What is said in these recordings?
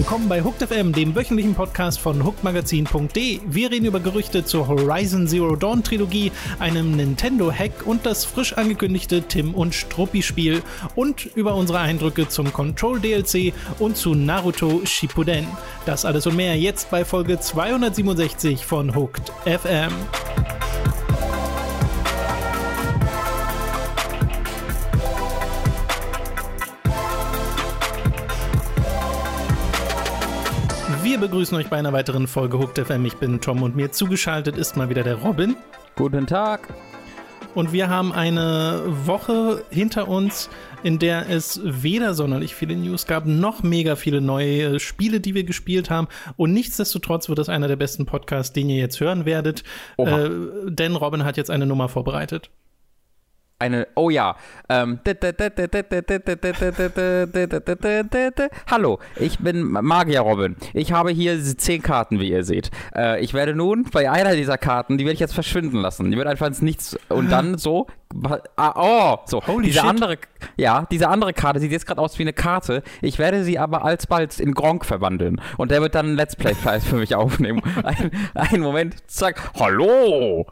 Willkommen bei Hooked FM, dem wöchentlichen Podcast von hookedmagazin.de. Wir reden über Gerüchte zur Horizon Zero Dawn Trilogie, einem Nintendo-Hack und das frisch angekündigte Tim und Struppi-Spiel und über unsere Eindrücke zum Control DLC und zu Naruto Shippuden. Das alles und mehr jetzt bei Folge 267 von Hooked FM. Begrüßen euch bei einer weiteren Folge Hooked FM. Ich bin Tom und mir zugeschaltet ist mal wieder der Robin. Guten Tag. Und wir haben eine Woche hinter uns, in der es weder sonderlich viele News gab, noch mega viele neue Spiele, die wir gespielt haben. Und nichtsdestotrotz wird es einer der besten Podcasts, den ihr jetzt hören werdet. Äh, denn Robin hat jetzt eine Nummer vorbereitet eine, oh ja, ähm, hallo, ich bin Magier Robin. Ich habe hier zehn Karten, wie ihr seht. Äh, ich werde nun bei einer dieser Karten, die werde ich jetzt verschwinden lassen. Die wird einfach ins Nichts und dann so, ah, oh, so, Holy diese shit. andere, ja, diese andere Karte sieht jetzt gerade aus wie eine Karte. Ich werde sie aber alsbald in Gronk verwandeln und der wird dann einen Let's Play Preis für mich aufnehmen. Ein, einen Moment, zack, hallo.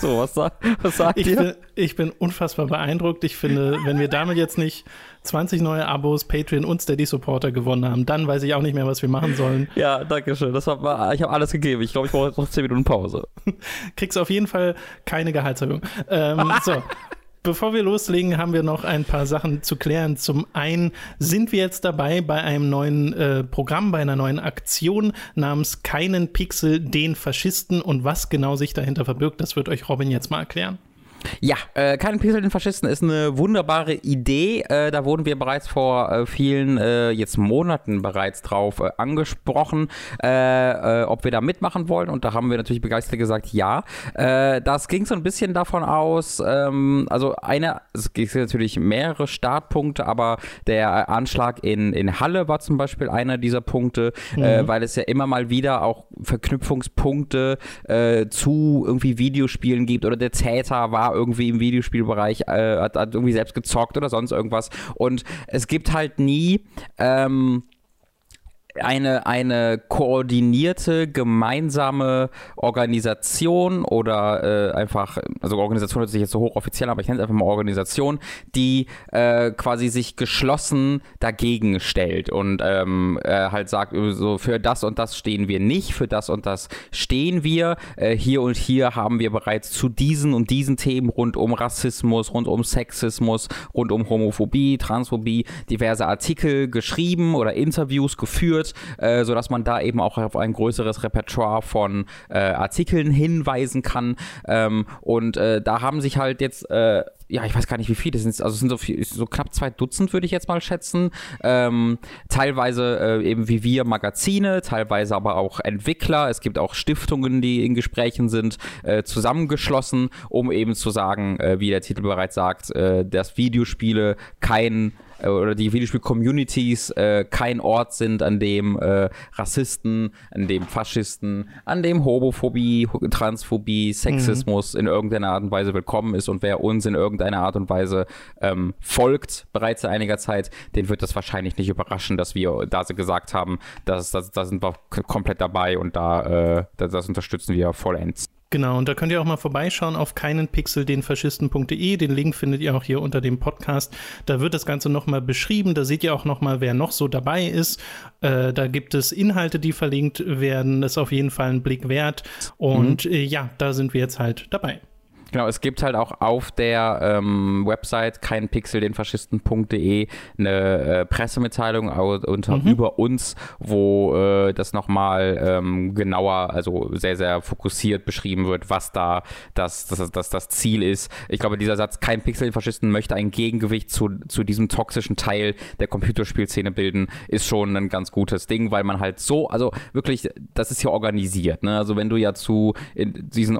So, was, was sagt ich ihr? Bin, ich bin unfassbar beeindruckt. Ich finde, wenn wir damit jetzt nicht 20 neue Abos, Patreon und Steady-Supporter gewonnen haben, dann weiß ich auch nicht mehr, was wir machen sollen. Ja, danke schön. Das war, ich habe alles gegeben. Ich glaube, ich brauche jetzt noch 10 Minuten Pause. Kriegst auf jeden Fall keine Gehaltserhöhung. Ähm, so. Bevor wir loslegen, haben wir noch ein paar Sachen zu klären. Zum einen sind wir jetzt dabei bei einem neuen äh, Programm, bei einer neuen Aktion namens Keinen Pixel den Faschisten und was genau sich dahinter verbirgt, das wird euch Robin jetzt mal erklären. Ja, äh, kein Pixel den Faschisten ist eine wunderbare Idee. Äh, da wurden wir bereits vor äh, vielen, äh, jetzt Monaten bereits drauf äh, angesprochen, äh, ob wir da mitmachen wollen. Und da haben wir natürlich begeistert gesagt, ja. das ging so ein bisschen davon aus, ähm, also eine, es gibt natürlich mehrere Startpunkte, aber der Anschlag in, in Halle war zum Beispiel einer dieser Punkte, mhm. weil es ja immer mal wieder auch Verknüpfungspunkte zu irgendwie Videospielen gibt oder der Täter war irgendwie im Videospielbereich, äh, hat, hat, irgendwie selbst gezockt oder sonst irgendwas. Und es gibt halt nie ähm, eine, eine koordinierte gemeinsame Organisation oder äh, einfach, also Organisation hört sich jetzt so hochoffiziell, aber ich nenne es einfach mal Organisation, die äh, quasi sich geschlossen dagegen stellt und ähm, äh, halt sagt, so für das und das stehen wir nicht, für das und das stehen wir. Äh, hier und hier haben wir bereits zu diesen und diesen Themen rund um Rassismus, rund um Sexismus, rund um Homophobie, Transphobie diverse Artikel geschrieben oder Interviews geführt wird, äh, sodass man da eben auch auf ein größeres Repertoire von äh, Artikeln hinweisen kann. Ähm, und äh, da haben sich halt jetzt äh, ja, ich weiß gar nicht, wie viele sind. Also es sind so, viel, so knapp zwei Dutzend, würde ich jetzt mal schätzen. Ähm, teilweise äh, eben wie wir Magazine, teilweise aber auch Entwickler. Es gibt auch Stiftungen, die in Gesprächen sind, äh, zusammengeschlossen, um eben zu sagen, äh, wie der Titel bereits sagt, äh, dass Videospiele kein äh, oder die Videospiel-Communities äh, kein Ort sind, an dem äh, Rassisten, an dem Faschisten, an dem Homophobie, Transphobie, Sexismus mhm. in irgendeiner Art und Weise willkommen ist und wer uns in irgendeiner Art und Weise ähm, folgt bereits seit einiger Zeit, den wird das wahrscheinlich nicht überraschen, dass wir da gesagt haben, dass, dass, da sind wir komplett dabei und da äh, das, das unterstützen wir vollends. Genau, und da könnt ihr auch mal vorbeischauen auf keinenpixeldenfaschisten.de. Den Link findet ihr auch hier unter dem Podcast. Da wird das Ganze nochmal beschrieben. Da seht ihr auch nochmal, wer noch so dabei ist. Äh, da gibt es Inhalte, die verlinkt werden. Das ist auf jeden Fall ein Blick wert. Und mhm. äh, ja, da sind wir jetzt halt dabei. Genau, es gibt halt auch auf der ähm, Website keinpixeldenfaschisten.de eine äh, Pressemitteilung unter mhm. über uns, wo äh, das nochmal ähm, genauer, also sehr, sehr fokussiert beschrieben wird, was da das, das, das, das Ziel ist. Ich glaube, dieser Satz, kein Pixel den Faschisten möchte ein Gegengewicht zu, zu diesem toxischen Teil der Computerspielszene bilden, ist schon ein ganz gutes Ding, weil man halt so, also wirklich, das ist ja organisiert. Ne? Also wenn du ja zu diesen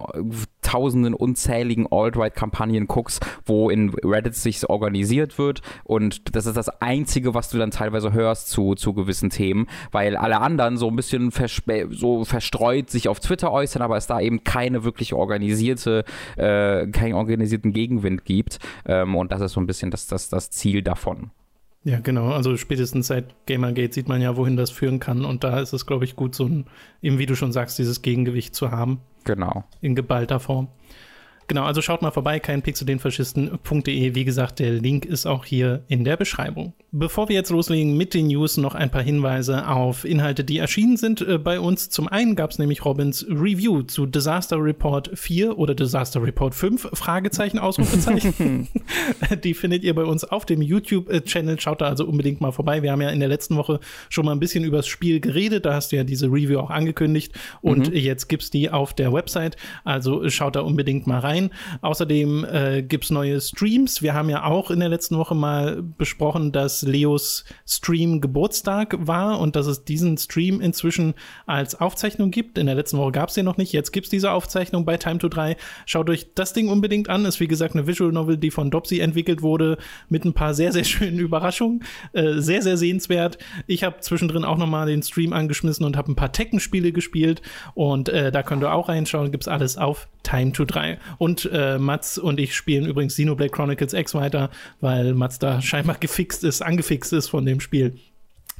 tausenden unzähligen Alt-Right-Kampagnen guckst, wo in Reddit sich organisiert wird und das ist das Einzige, was du dann teilweise hörst zu, zu gewissen Themen, weil alle anderen so ein bisschen so verstreut sich auf Twitter äußern, aber es da eben keine wirklich organisierte, äh, keinen organisierten Gegenwind gibt ähm, und das ist so ein bisschen das, das, das Ziel davon. Ja, genau. Also spätestens seit Gamergate sieht man ja, wohin das führen kann. Und da ist es, glaube ich, gut, so ein, eben wie du schon sagst, dieses Gegengewicht zu haben. Genau. In geballter Form. Genau, also schaut mal vorbei, keinpixeldenfaschisten.de. Wie gesagt, der Link ist auch hier in der Beschreibung. Bevor wir jetzt loslegen mit den News, noch ein paar Hinweise auf Inhalte, die erschienen sind äh, bei uns. Zum einen gab es nämlich Robins Review zu Disaster Report 4 oder Disaster Report 5, Fragezeichen, Ausrufezeichen. die findet ihr bei uns auf dem YouTube-Channel. Schaut da also unbedingt mal vorbei. Wir haben ja in der letzten Woche schon mal ein bisschen über das Spiel geredet. Da hast du ja diese Review auch angekündigt. Und mhm. jetzt gibt's die auf der Website. Also schaut da unbedingt mal rein. Außerdem äh, gibt's neue Streams. Wir haben ja auch in der letzten Woche mal besprochen, dass Leos Stream Geburtstag war und dass es diesen Stream inzwischen als Aufzeichnung gibt. In der letzten Woche gab es den noch nicht. Jetzt gibt es diese Aufzeichnung bei Time to 3. Schaut euch das Ding unbedingt an. Ist wie gesagt eine Visual Novel, die von Dopsy entwickelt wurde, mit ein paar sehr, sehr schönen Überraschungen. Äh, sehr, sehr sehenswert. Ich habe zwischendrin auch nochmal den Stream angeschmissen und habe ein paar Tekken-Spiele gespielt. Und äh, da könnt ihr auch reinschauen. Gibt es alles auf Time to 3. Und äh, Mats und ich spielen übrigens Xenoblade Chronicles X weiter, weil Mats da scheinbar gefixt ist, angefixt ist von dem Spiel.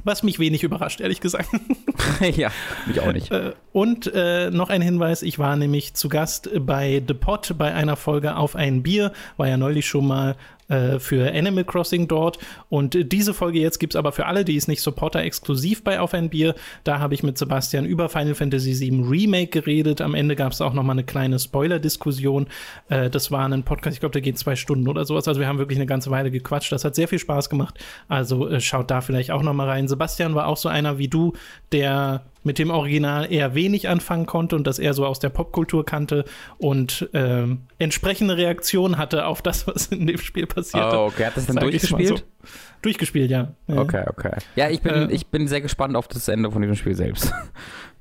Was mich wenig überrascht, ehrlich gesagt. ja, mich auch nicht. Äh, und äh, noch ein Hinweis: Ich war nämlich zu Gast bei The Pot bei einer Folge auf ein Bier. War ja neulich schon mal äh, für Animal Crossing dort. Und diese Folge jetzt gibt es aber für alle, die es nicht Supporter exklusiv bei Auf ein Bier. Da habe ich mit Sebastian über Final Fantasy VII Remake geredet. Am Ende gab es auch noch mal eine kleine Spoiler-Diskussion. Äh, das war ein Podcast, ich glaube, der geht zwei Stunden oder sowas. Also wir haben wirklich eine ganze Weile gequatscht. Das hat sehr viel Spaß gemacht. Also äh, schaut da vielleicht auch noch mal rein. Sebastian war auch so einer wie du, der mit dem Original eher wenig anfangen konnte und das eher so aus der Popkultur kannte und äh, entsprechende Reaktion hatte auf das, was in dem Spiel passiert. Oh, okay. Hat das dann durchgespielt? So. Durchgespielt, ja. Okay, okay. Ja, ich bin, äh, ich bin sehr gespannt auf das Ende von diesem Spiel selbst.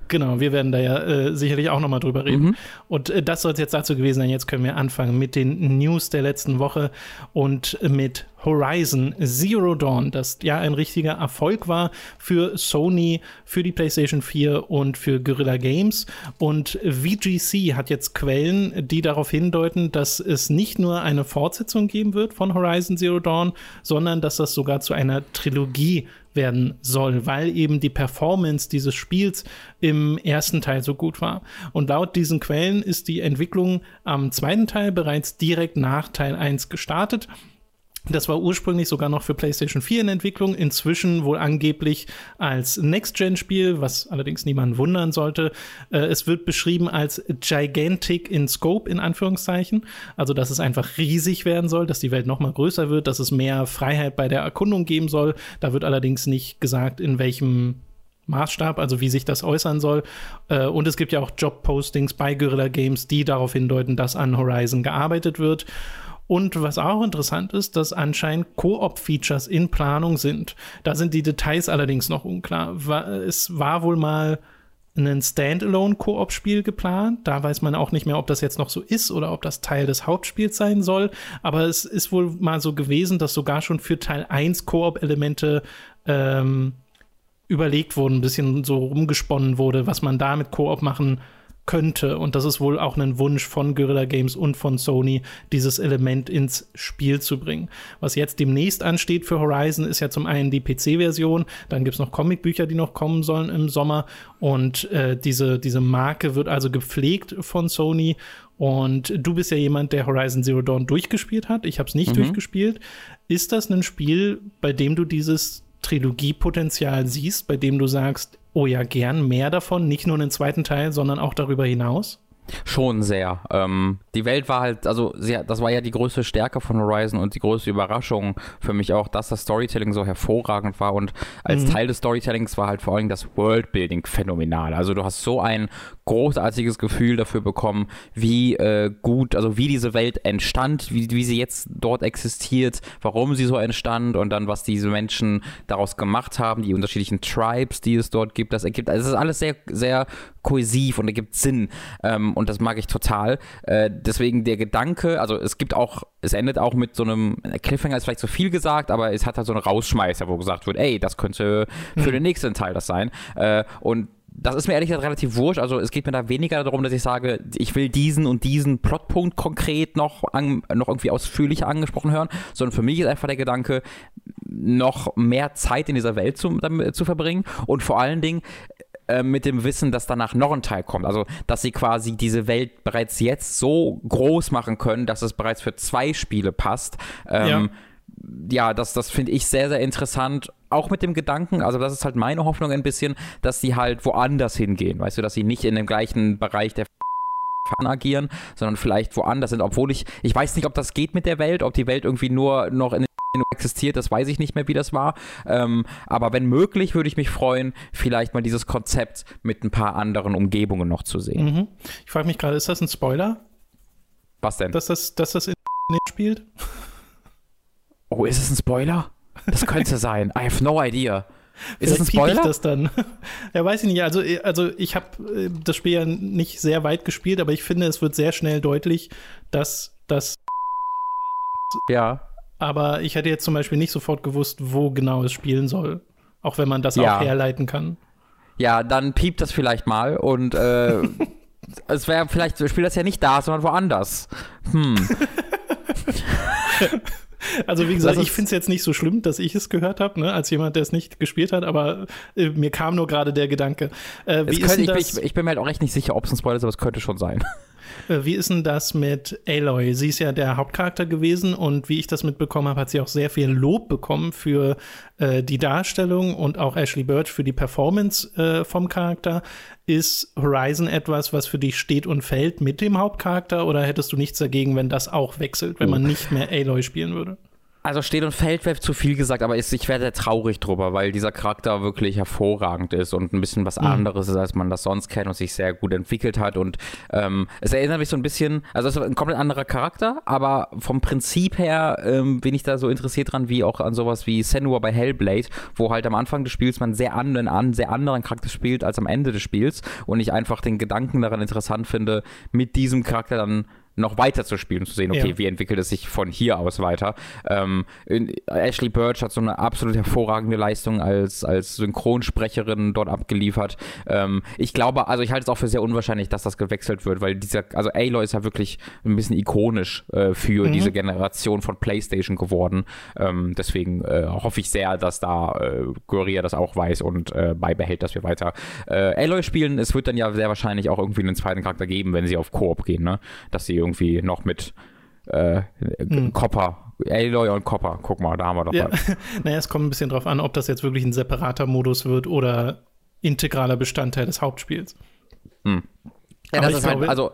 Genau, wir werden da ja äh, sicherlich auch nochmal drüber reden. Mhm. Und äh, das soll es jetzt dazu gewesen sein. Jetzt können wir anfangen mit den News der letzten Woche und mit Horizon Zero Dawn, das ja ein richtiger Erfolg war für Sony, für die PlayStation 4 und für Guerrilla Games. Und VGC hat jetzt Quellen, die darauf hindeuten, dass es nicht nur eine Fortsetzung geben wird von Horizon Zero Dawn, sondern dass das sogar zu einer Trilogie werden soll, weil eben die Performance dieses Spiels im ersten Teil so gut war. Und laut diesen Quellen ist die Entwicklung am zweiten Teil bereits direkt nach Teil 1 gestartet. Das war ursprünglich sogar noch für PlayStation 4 in Entwicklung, inzwischen wohl angeblich als Next-Gen-Spiel, was allerdings niemanden wundern sollte. Äh, es wird beschrieben als gigantic in Scope, in Anführungszeichen. Also, dass es einfach riesig werden soll, dass die Welt noch mal größer wird, dass es mehr Freiheit bei der Erkundung geben soll. Da wird allerdings nicht gesagt, in welchem Maßstab, also wie sich das äußern soll. Äh, und es gibt ja auch Job-Postings bei Guerrilla Games, die darauf hindeuten, dass an Horizon gearbeitet wird. Und was auch interessant ist, dass anscheinend Koop-Features in Planung sind. Da sind die Details allerdings noch unklar. Es war wohl mal ein Standalone-Koop-Spiel geplant. Da weiß man auch nicht mehr, ob das jetzt noch so ist oder ob das Teil des Hauptspiels sein soll. Aber es ist wohl mal so gewesen, dass sogar schon für Teil 1 Koop-Elemente ähm, überlegt wurden, ein bisschen so rumgesponnen wurde, was man da mit Koop machen könnte. Und das ist wohl auch ein Wunsch von Guerrilla Games und von Sony, dieses Element ins Spiel zu bringen. Was jetzt demnächst ansteht für Horizon, ist ja zum einen die PC-Version, dann gibt es noch Comicbücher, die noch kommen sollen im Sommer. Und äh, diese, diese Marke wird also gepflegt von Sony. Und du bist ja jemand, der Horizon Zero Dawn durchgespielt hat. Ich habe es nicht mhm. durchgespielt. Ist das ein Spiel, bei dem du dieses Trilogiepotenzial siehst, bei dem du sagst, oh ja, gern mehr davon, nicht nur einen zweiten Teil, sondern auch darüber hinaus? Schon sehr. Ähm, die Welt war halt, also sehr, das war ja die größte Stärke von Horizon und die größte Überraschung für mich auch, dass das Storytelling so hervorragend war und als mhm. Teil des Storytellings war halt vor allem das Worldbuilding phänomenal. Also du hast so ein großartiges Gefühl dafür bekommen, wie äh, gut, also wie diese Welt entstand, wie, wie sie jetzt dort existiert, warum sie so entstand und dann was diese Menschen daraus gemacht haben, die unterschiedlichen Tribes, die es dort gibt, das ergibt, also es ist alles sehr, sehr kohäsiv und ergibt Sinn. Ähm, und das mag ich total. Äh, deswegen der Gedanke, also es gibt auch, es endet auch mit so einem Cliffhanger, ist vielleicht zu viel gesagt, aber es hat halt so einen Rausschmeißer, wo gesagt wird, ey, das könnte für mhm. den nächsten Teil das sein. Äh, und das ist mir ehrlich gesagt relativ wurscht. Also es geht mir da weniger darum, dass ich sage, ich will diesen und diesen Plotpunkt konkret noch, an, noch irgendwie ausführlicher angesprochen hören, sondern für mich ist einfach der Gedanke, noch mehr Zeit in dieser Welt zu, zu verbringen und vor allen Dingen äh, mit dem Wissen, dass danach noch ein Teil kommt. Also, dass sie quasi diese Welt bereits jetzt so groß machen können, dass es bereits für zwei Spiele passt. Ähm, ja ja, das, das finde ich sehr, sehr interessant. Auch mit dem Gedanken, also das ist halt meine Hoffnung ein bisschen, dass sie halt woanders hingehen. Weißt du, dass sie nicht in dem gleichen Bereich der agieren, sondern vielleicht woanders sind. Obwohl ich, ich weiß nicht, ob das geht mit der Welt, ob die Welt irgendwie nur noch in existiert, das weiß ich nicht mehr, wie das war. Ähm, aber wenn möglich, würde ich mich freuen, vielleicht mal dieses Konzept mit ein paar anderen Umgebungen noch zu sehen. Mhm. Ich frage mich gerade, ist das ein Spoiler? Was denn? Dass das, dass das in spielt? Oh, ist es ein Spoiler? Das könnte sein. I have no idea. Ist es ein Spoiler? Ich das dann. ja, weiß ich nicht. Also, also ich habe äh, das Spiel ja nicht sehr weit gespielt, aber ich finde, es wird sehr schnell deutlich, dass das. Ja. Aber ich hätte jetzt zum Beispiel nicht sofort gewusst, wo genau es spielen soll. Auch wenn man das ja. auch herleiten kann. Ja, dann piept das vielleicht mal und äh, es wäre vielleicht, spielt das ja nicht da, sondern woanders. Hm. Also wie gesagt, ich finde es jetzt nicht so schlimm, dass ich es gehört habe, ne, als jemand, der es nicht gespielt hat, aber äh, mir kam nur gerade der Gedanke. Äh, wie könnte, ich, ich, ich, bin mir halt auch echt nicht sicher, ob es ein Spoiler ist, aber es könnte schon sein. Äh, wie ist denn das mit Aloy? Sie ist ja der Hauptcharakter gewesen und wie ich das mitbekommen habe, hat sie auch sehr viel Lob bekommen für äh, die Darstellung und auch Ashley Birch für die Performance äh, vom Charakter. Ist Horizon etwas, was für dich steht und fällt mit dem Hauptcharakter oder hättest du nichts dagegen, wenn das auch wechselt, wenn man nicht mehr Aloy spielen würde? Also steht und fällt wäre zu viel gesagt, aber ich werde traurig drüber, weil dieser Charakter wirklich hervorragend ist und ein bisschen was mhm. anderes ist, als man das sonst kennt und sich sehr gut entwickelt hat. Und ähm, es erinnert mich so ein bisschen, also es ist ein komplett anderer Charakter, aber vom Prinzip her ähm, bin ich da so interessiert dran, wie auch an sowas wie Senua bei Hellblade, wo halt am Anfang des Spiels man sehr an, einen sehr anderen Charakter spielt als am Ende des Spiels und ich einfach den Gedanken daran interessant finde, mit diesem Charakter dann noch weiter zu spielen, zu sehen, okay, ja. wie entwickelt es sich von hier aus weiter. Ähm, Ashley Birch hat so eine absolut hervorragende Leistung als, als Synchronsprecherin dort abgeliefert. Ähm, ich glaube, also ich halte es auch für sehr unwahrscheinlich, dass das gewechselt wird, weil dieser, also Aloy ist ja wirklich ein bisschen ikonisch äh, für mhm. diese Generation von PlayStation geworden. Ähm, deswegen äh, hoffe ich sehr, dass da äh, Guerilla das auch weiß und äh, beibehält, dass wir weiter äh, Aloy spielen. Es wird dann ja sehr wahrscheinlich auch irgendwie einen zweiten Charakter geben, wenn sie auf Koop gehen, ne? Dass sie irgendwie noch mit äh, hm. Copper, Aloy und Copper. Guck mal, da haben wir doch ja. Naja, es kommt ein bisschen drauf an, ob das jetzt wirklich ein separater Modus wird oder integraler Bestandteil des Hauptspiels. Hm. Ja, das ist halt, glaube, halt, also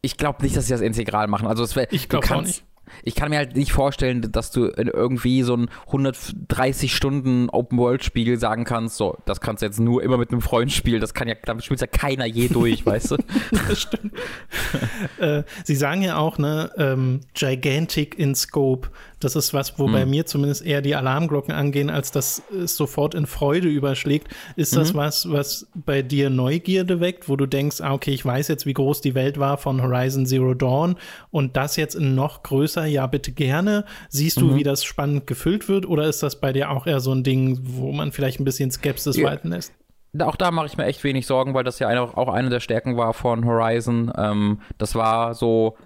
ich glaube nicht, dass sie das integral machen. Also es wär, ich glaube auch nicht ich kann mir halt nicht vorstellen, dass du irgendwie so ein 130 Stunden Open-World-Spiel sagen kannst, so, das kannst du jetzt nur immer mit einem Freund spielen, das kann ja, damit spielt ja keiner je durch, weißt du? das stimmt. äh, sie sagen ja auch, ne, ähm, gigantic in scope. Das ist was, wo hm. bei mir zumindest eher die Alarmglocken angehen, als dass es sofort in Freude überschlägt. Ist das mhm. was, was bei dir Neugierde weckt, wo du denkst, ah, okay, ich weiß jetzt, wie groß die Welt war von Horizon Zero Dawn und das jetzt in noch größer, ja, bitte gerne. Siehst du, mhm. wie das spannend gefüllt wird oder ist das bei dir auch eher so ein Ding, wo man vielleicht ein bisschen Skepsis ja. walten lässt? auch da mache ich mir echt wenig Sorgen, weil das ja auch eine der Stärken war von Horizon. Ähm, das war so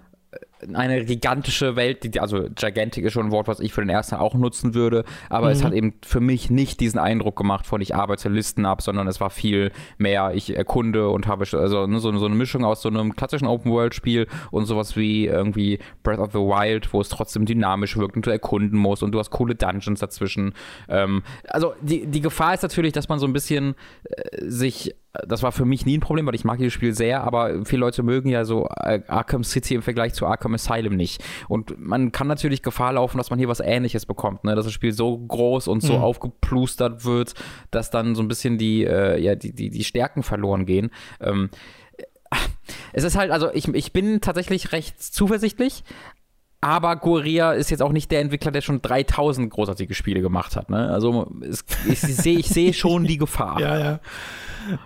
eine gigantische Welt, die, also gigantic ist schon ein Wort, was ich für den ersten auch nutzen würde, aber mhm. es hat eben für mich nicht diesen Eindruck gemacht von ich arbeite Listen ab, sondern es war viel mehr, ich erkunde und habe also ne, so, so eine Mischung aus so einem klassischen Open-World-Spiel und sowas wie irgendwie Breath of the Wild, wo es trotzdem dynamisch wirkt und du erkunden musst und du hast coole Dungeons dazwischen. Ähm, also die, die Gefahr ist natürlich, dass man so ein bisschen äh, sich das war für mich nie ein Problem, weil ich mag dieses Spiel sehr, aber viele Leute mögen ja so äh, Arkham City im Vergleich zu Arkham Asylum nicht. Und man kann natürlich Gefahr laufen, dass man hier was ähnliches bekommt, ne? dass das Spiel so groß und so mhm. aufgeplustert wird, dass dann so ein bisschen die, äh, ja, die, die, die Stärken verloren gehen. Ähm, es ist halt, also ich, ich bin tatsächlich recht zuversichtlich, aber Guerilla ist jetzt auch nicht der Entwickler, der schon 3000 großartige Spiele gemacht hat. Ne? Also es, ich sehe ich seh schon die Gefahr. Ja, ja.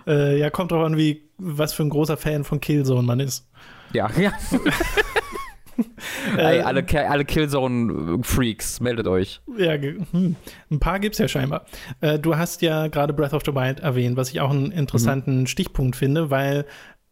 Äh, ja, kommt drauf an, wie, was für ein großer Fan von Killzone man ist. Ja, ja. Ey, alle, alle Killzone-Freaks, meldet euch. Ja, hm, ein paar gibt's ja scheinbar. Äh, du hast ja gerade Breath of the Wild erwähnt, was ich auch einen interessanten mhm. Stichpunkt finde, weil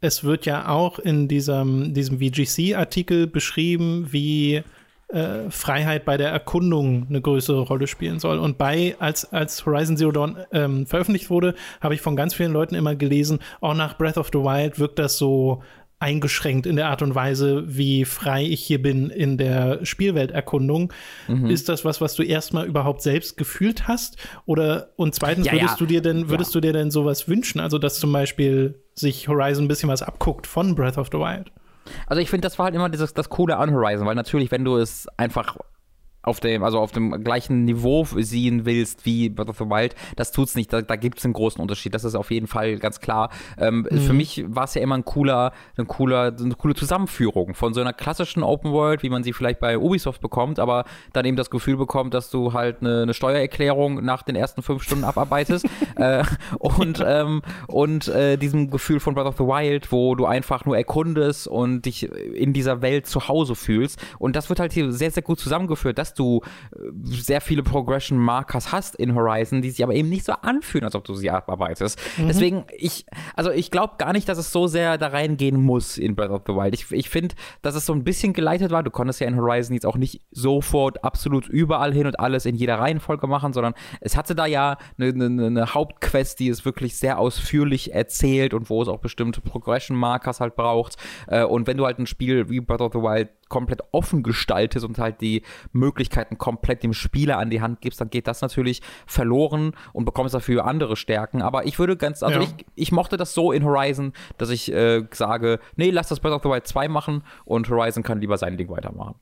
es wird ja auch in diesem, diesem VGC-Artikel beschrieben, wie äh, Freiheit bei der Erkundung eine größere Rolle spielen soll. Und bei, als, als Horizon Zero Dawn ähm, veröffentlicht wurde, habe ich von ganz vielen Leuten immer gelesen, auch nach Breath of the Wild wirkt das so eingeschränkt in der Art und Weise, wie frei ich hier bin in der Spielwelterkundung. Mhm. Ist das was, was du erstmal überhaupt selbst gefühlt hast? Oder und zweitens, ja, würdest ja. du dir denn, würdest ja. du dir denn sowas wünschen? Also, dass zum Beispiel sich Horizon ein bisschen was abguckt von Breath of the Wild? Also ich finde, das war halt immer dieses, das Coole an Horizon, weil natürlich, wenn du es einfach auf dem, also auf dem gleichen Niveau sehen willst wie Breath of the Wild, das tut's nicht. Da, da gibt es einen großen Unterschied. Das ist auf jeden Fall ganz klar. Ähm, mhm. Für mich war es ja immer ein cooler, ein cooler, eine coole Zusammenführung von so einer klassischen Open World, wie man sie vielleicht bei Ubisoft bekommt, aber dann eben das Gefühl bekommt, dass du halt eine, eine Steuererklärung nach den ersten fünf Stunden abarbeitest äh, und ähm, und äh, diesem Gefühl von Breath of the Wild, wo du einfach nur erkundest und dich in dieser Welt zu Hause fühlst. Und das wird halt hier sehr, sehr gut zusammengeführt. Das du äh, sehr viele Progression Markers hast in Horizon, die sich aber eben nicht so anfühlen, als ob du sie abarbeitest. Mhm. Deswegen, ich, also ich glaube gar nicht, dass es so sehr da reingehen muss in Breath of the Wild. Ich, ich finde, dass es so ein bisschen geleitet war. Du konntest ja in Horizon jetzt auch nicht sofort absolut überall hin und alles in jeder Reihenfolge machen, sondern es hatte da ja eine, eine, eine Hauptquest, die es wirklich sehr ausführlich erzählt und wo es auch bestimmte Progression Markers halt braucht. Äh, und wenn du halt ein Spiel wie Breath of the Wild komplett offen gestaltest und halt die Möglichkeiten komplett dem Spieler an die Hand gibst, dann geht das natürlich verloren und bekommst dafür andere Stärken. Aber ich würde ganz, also ja. ich, ich mochte das so in Horizon, dass ich äh, sage, nee, lass das Breath of the Wild 2 machen und Horizon kann lieber sein Ding weitermachen.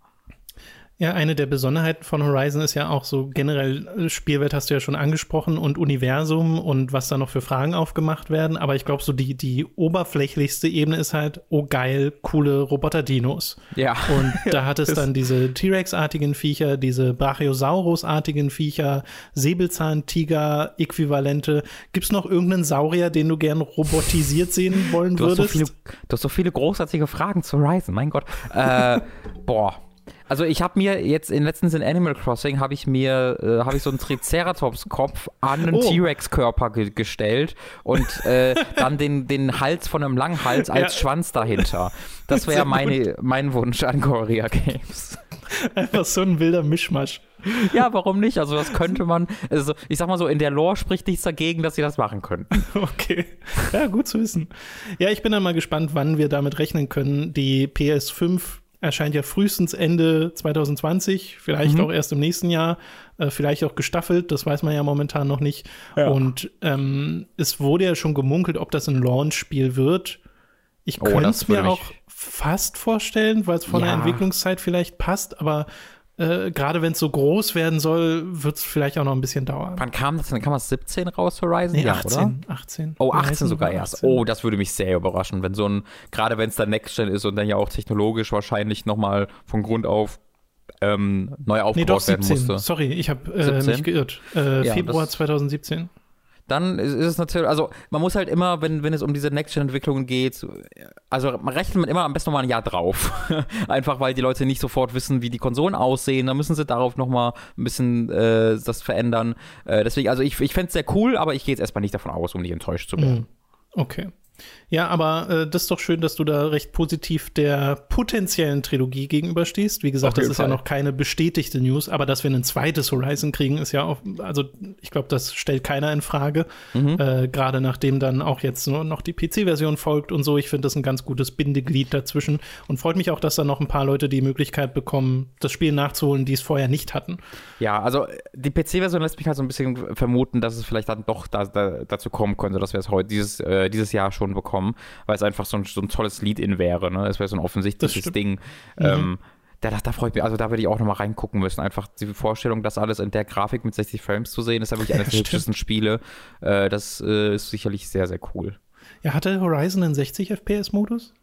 Ja, eine der Besonderheiten von Horizon ist ja auch so generell, äh, Spielwelt hast du ja schon angesprochen und Universum und was da noch für Fragen aufgemacht werden. Aber ich glaube, so die, die oberflächlichste Ebene ist halt, oh geil, coole Roboter-Dinos. Ja. Und da hat es dann diese T-Rex-artigen Viecher, diese Brachiosaurus-artigen Viecher, Säbelzahntiger, Äquivalente. Gibt es noch irgendeinen Saurier, den du gern robotisiert sehen wollen du würdest? Hast so viele, du hast so viele großartige Fragen zu Horizon, mein Gott. Äh, boah. Also ich habe mir jetzt in letztens in Animal Crossing habe ich mir äh, habe ich so einen Triceratops Kopf an einen oh. T-Rex Körper ge gestellt und äh, dann den den Hals von einem Langhals als ja. Schwanz dahinter. Das wäre meine mein Wunsch an Korea Games. Einfach so ein wilder Mischmasch. Ja, warum nicht? Also das könnte man, also ich sag mal so, in der Lore spricht nichts dagegen, dass sie das machen können. Okay. Ja, gut zu wissen. Ja, ich bin dann mal gespannt, wann wir damit rechnen können. Die PS5 erscheint ja frühestens Ende 2020, vielleicht mhm. auch erst im nächsten Jahr, äh, vielleicht auch gestaffelt, das weiß man ja momentan noch nicht. Ja. Und ähm, es wurde ja schon gemunkelt, ob das ein Launch-Spiel wird. Ich oh, könnte es mir auch fast vorstellen, weil es von ja. der Entwicklungszeit vielleicht passt, aber äh, gerade wenn es so groß werden soll, wird es vielleicht auch noch ein bisschen dauern. Wann kam das denn? Kam das 17 raus, Horizon? Nee, ja, 18, oder? 18. Oh, 18 sogar 18. erst. Oh, das würde mich sehr überraschen, wenn so ein, gerade wenn es dann Next-Gen ist und dann ja auch technologisch wahrscheinlich nochmal von Grund auf ähm, neu aufgebaut nee, doch, 17. werden musste. Sorry, ich habe äh, mich geirrt. Äh, ja, Februar 2017 dann ist, es natürlich, also man muss halt immer, wenn, wenn es um diese Next-Gen-Entwicklungen geht, also rechnet man immer am besten nochmal ein Jahr drauf. Einfach weil die Leute nicht sofort wissen, wie die Konsolen aussehen. Da müssen sie darauf nochmal ein bisschen äh, das verändern. Äh, deswegen, also ich, ich fände es sehr cool, aber ich gehe jetzt erstmal nicht davon aus, um nicht enttäuscht zu werden. Mhm. Okay. Ja, aber äh, das ist doch schön, dass du da recht positiv der potenziellen Trilogie gegenüberstehst. Wie gesagt, das ist Fall. ja noch keine bestätigte News, aber dass wir ein zweites Horizon kriegen, ist ja auch, also ich glaube, das stellt keiner in Frage. Mhm. Äh, Gerade nachdem dann auch jetzt nur noch die PC-Version folgt und so. Ich finde das ein ganz gutes Bindeglied dazwischen und freut mich auch, dass da noch ein paar Leute die Möglichkeit bekommen, das Spiel nachzuholen, die es vorher nicht hatten. Ja, also die PC-Version lässt mich halt so ein bisschen vermuten, dass es vielleicht dann doch da, da, dazu kommen könnte, dass wir es heute dieses, äh, dieses Jahr schon schon bekommen, weil es einfach so ein, so ein tolles Lead-In wäre. Ne? Es wäre so ein offensichtliches Ding. Mhm. Ähm, da, da, freue ich mich, also da würde ich auch nochmal reingucken müssen. Einfach die Vorstellung, das alles in der Grafik mit 60 Frames zu sehen, ist ja wirklich eines der hübschesten Spiele. Äh, das äh, ist sicherlich sehr, sehr cool. Ja, hatte Horizon einen 60 FPS-Modus?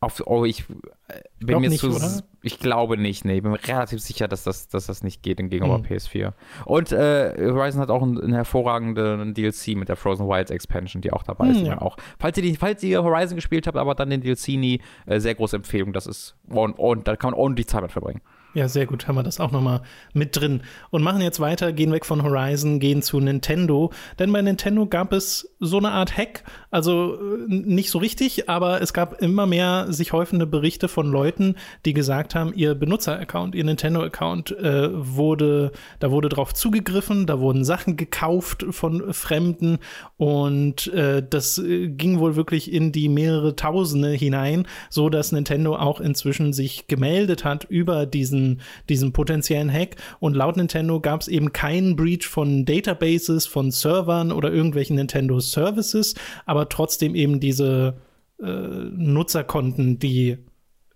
Auf, oh, ich äh, bin mir nicht, zu. Oder? Ich glaube nicht, nee. Ich bin mir relativ sicher, dass das, dass das nicht geht gegenüber hm. PS4. Und äh, Horizon hat auch einen, einen, hervorragenden DLC mit der Frozen Wilds Expansion, die auch dabei hm, ist. Ja. Auch. Falls ihr, die, falls ihr Horizon gespielt habt, aber dann den DLC nie, äh, sehr große Empfehlung. Das ist. Und, und da kann man ordentlich Zeit mit verbringen. Ja, sehr gut, haben wir das auch nochmal mit drin. Und machen jetzt weiter, gehen weg von Horizon, gehen zu Nintendo. Denn bei Nintendo gab es so eine Art Hack. Also äh, nicht so richtig, aber es gab immer mehr sich häufende Berichte von Leuten, die gesagt haben, ihr Benutzer-Account, ihr Nintendo-Account äh, wurde, da wurde drauf zugegriffen, da wurden Sachen gekauft von Fremden und äh, das äh, ging wohl wirklich in die mehrere Tausende hinein, so dass Nintendo auch inzwischen sich gemeldet hat über diesen, diesen potenziellen Hack. Und laut Nintendo gab es eben keinen Breach von Databases, von Servern oder irgendwelchen Nintendo Services, aber trotzdem eben diese äh, Nutzerkonten, die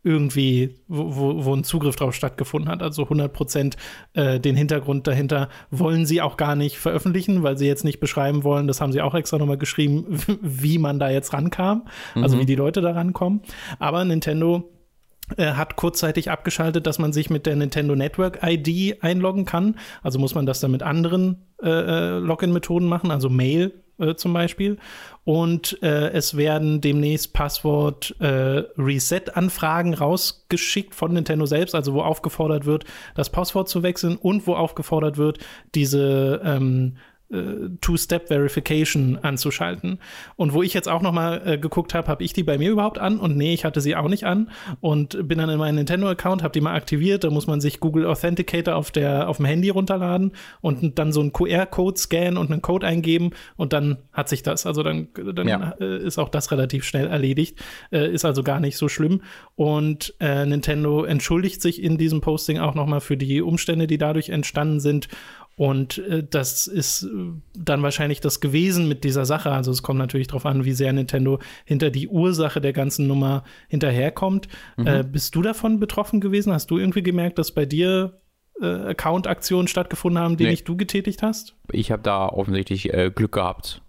irgendwie, wo, wo ein Zugriff drauf stattgefunden hat. Also 100 Prozent äh, den Hintergrund dahinter wollen sie auch gar nicht veröffentlichen, weil sie jetzt nicht beschreiben wollen, das haben sie auch extra nochmal geschrieben, wie man da jetzt rankam, also mhm. wie die Leute da rankommen. Aber Nintendo äh, hat kurzzeitig abgeschaltet, dass man sich mit der Nintendo Network ID einloggen kann. Also muss man das dann mit anderen äh, äh Login-Methoden machen, also Mail äh, zum Beispiel. Und äh, es werden demnächst Passwort-Reset-Anfragen äh, rausgeschickt von Nintendo selbst, also wo aufgefordert wird, das Passwort zu wechseln und wo aufgefordert wird, diese ähm, äh, Two-Step-Verification anzuschalten. Und wo ich jetzt auch noch mal äh, geguckt habe, habe ich die bei mir überhaupt an? Und nee, ich hatte sie auch nicht an und bin dann in meinen Nintendo-Account, habe die mal aktiviert. Da muss man sich Google Authenticator auf, der, auf dem Handy runterladen und dann so einen QR-Code scannen und einen Code eingeben und dann hat sich das. Also dann, dann ja. äh, ist auch das relativ schnell erledigt. Äh, ist also gar nicht so schlimm. Und äh, Nintendo entschuldigt sich in diesem Posting auch noch mal für die Umstände, die dadurch entstanden sind und äh, das ist äh, dann wahrscheinlich das gewesen mit dieser Sache. Also es kommt natürlich darauf an, wie sehr Nintendo hinter die Ursache der ganzen Nummer hinterherkommt. Mhm. Äh, bist du davon betroffen gewesen? Hast du irgendwie gemerkt, dass bei dir äh, Account-Aktionen stattgefunden haben, die nee. nicht du getätigt hast? Ich habe da offensichtlich äh, Glück gehabt.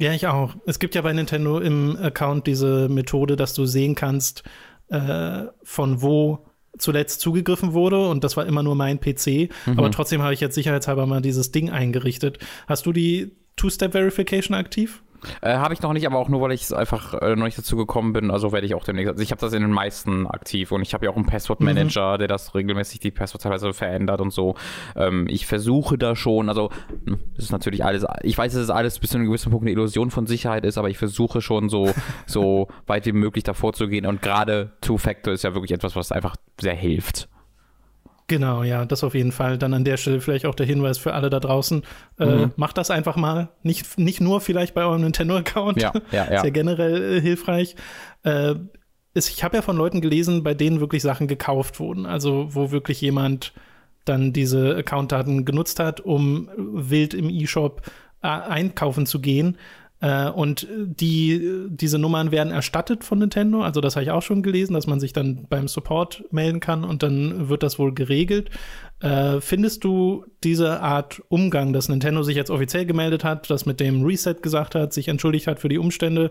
Ja, ich auch. Es gibt ja bei Nintendo im Account diese Methode, dass du sehen kannst, äh, von wo zuletzt zugegriffen wurde und das war immer nur mein PC. Mhm. Aber trotzdem habe ich jetzt sicherheitshalber mal dieses Ding eingerichtet. Hast du die Two-Step-Verification aktiv? Äh, habe ich noch nicht, aber auch nur, weil ich einfach äh, noch nicht dazu gekommen bin. Also werde ich auch demnächst. Also ich habe das in den meisten aktiv und ich habe ja auch einen Passwort-Manager, mhm. der das regelmäßig die Passwort teilweise verändert und so. Ähm, ich versuche da schon, also hm, das ist natürlich alles, ich weiß, dass es alles bis zu einem gewissen Punkt eine Illusion von Sicherheit ist, aber ich versuche schon so, so weit wie möglich davor zu gehen. Und gerade Two-Factor ist ja wirklich etwas, was einfach sehr hilft. Genau, ja, das auf jeden Fall. Dann an der Stelle vielleicht auch der Hinweis für alle da draußen. Äh, mhm. macht das einfach mal. Nicht, nicht nur vielleicht bei eurem Nintendo-Account. Ja, ja, ja. Ist ja generell äh, hilfreich. Äh, ist, ich habe ja von Leuten gelesen, bei denen wirklich Sachen gekauft wurden. Also, wo wirklich jemand dann diese Account-Daten genutzt hat, um wild im E-Shop äh, einkaufen zu gehen. Äh, und die, diese Nummern werden erstattet von Nintendo. Also das habe ich auch schon gelesen, dass man sich dann beim Support melden kann und dann wird das wohl geregelt. Äh, findest du diese Art Umgang, dass Nintendo sich jetzt offiziell gemeldet hat, das mit dem Reset gesagt hat, sich entschuldigt hat für die Umstände,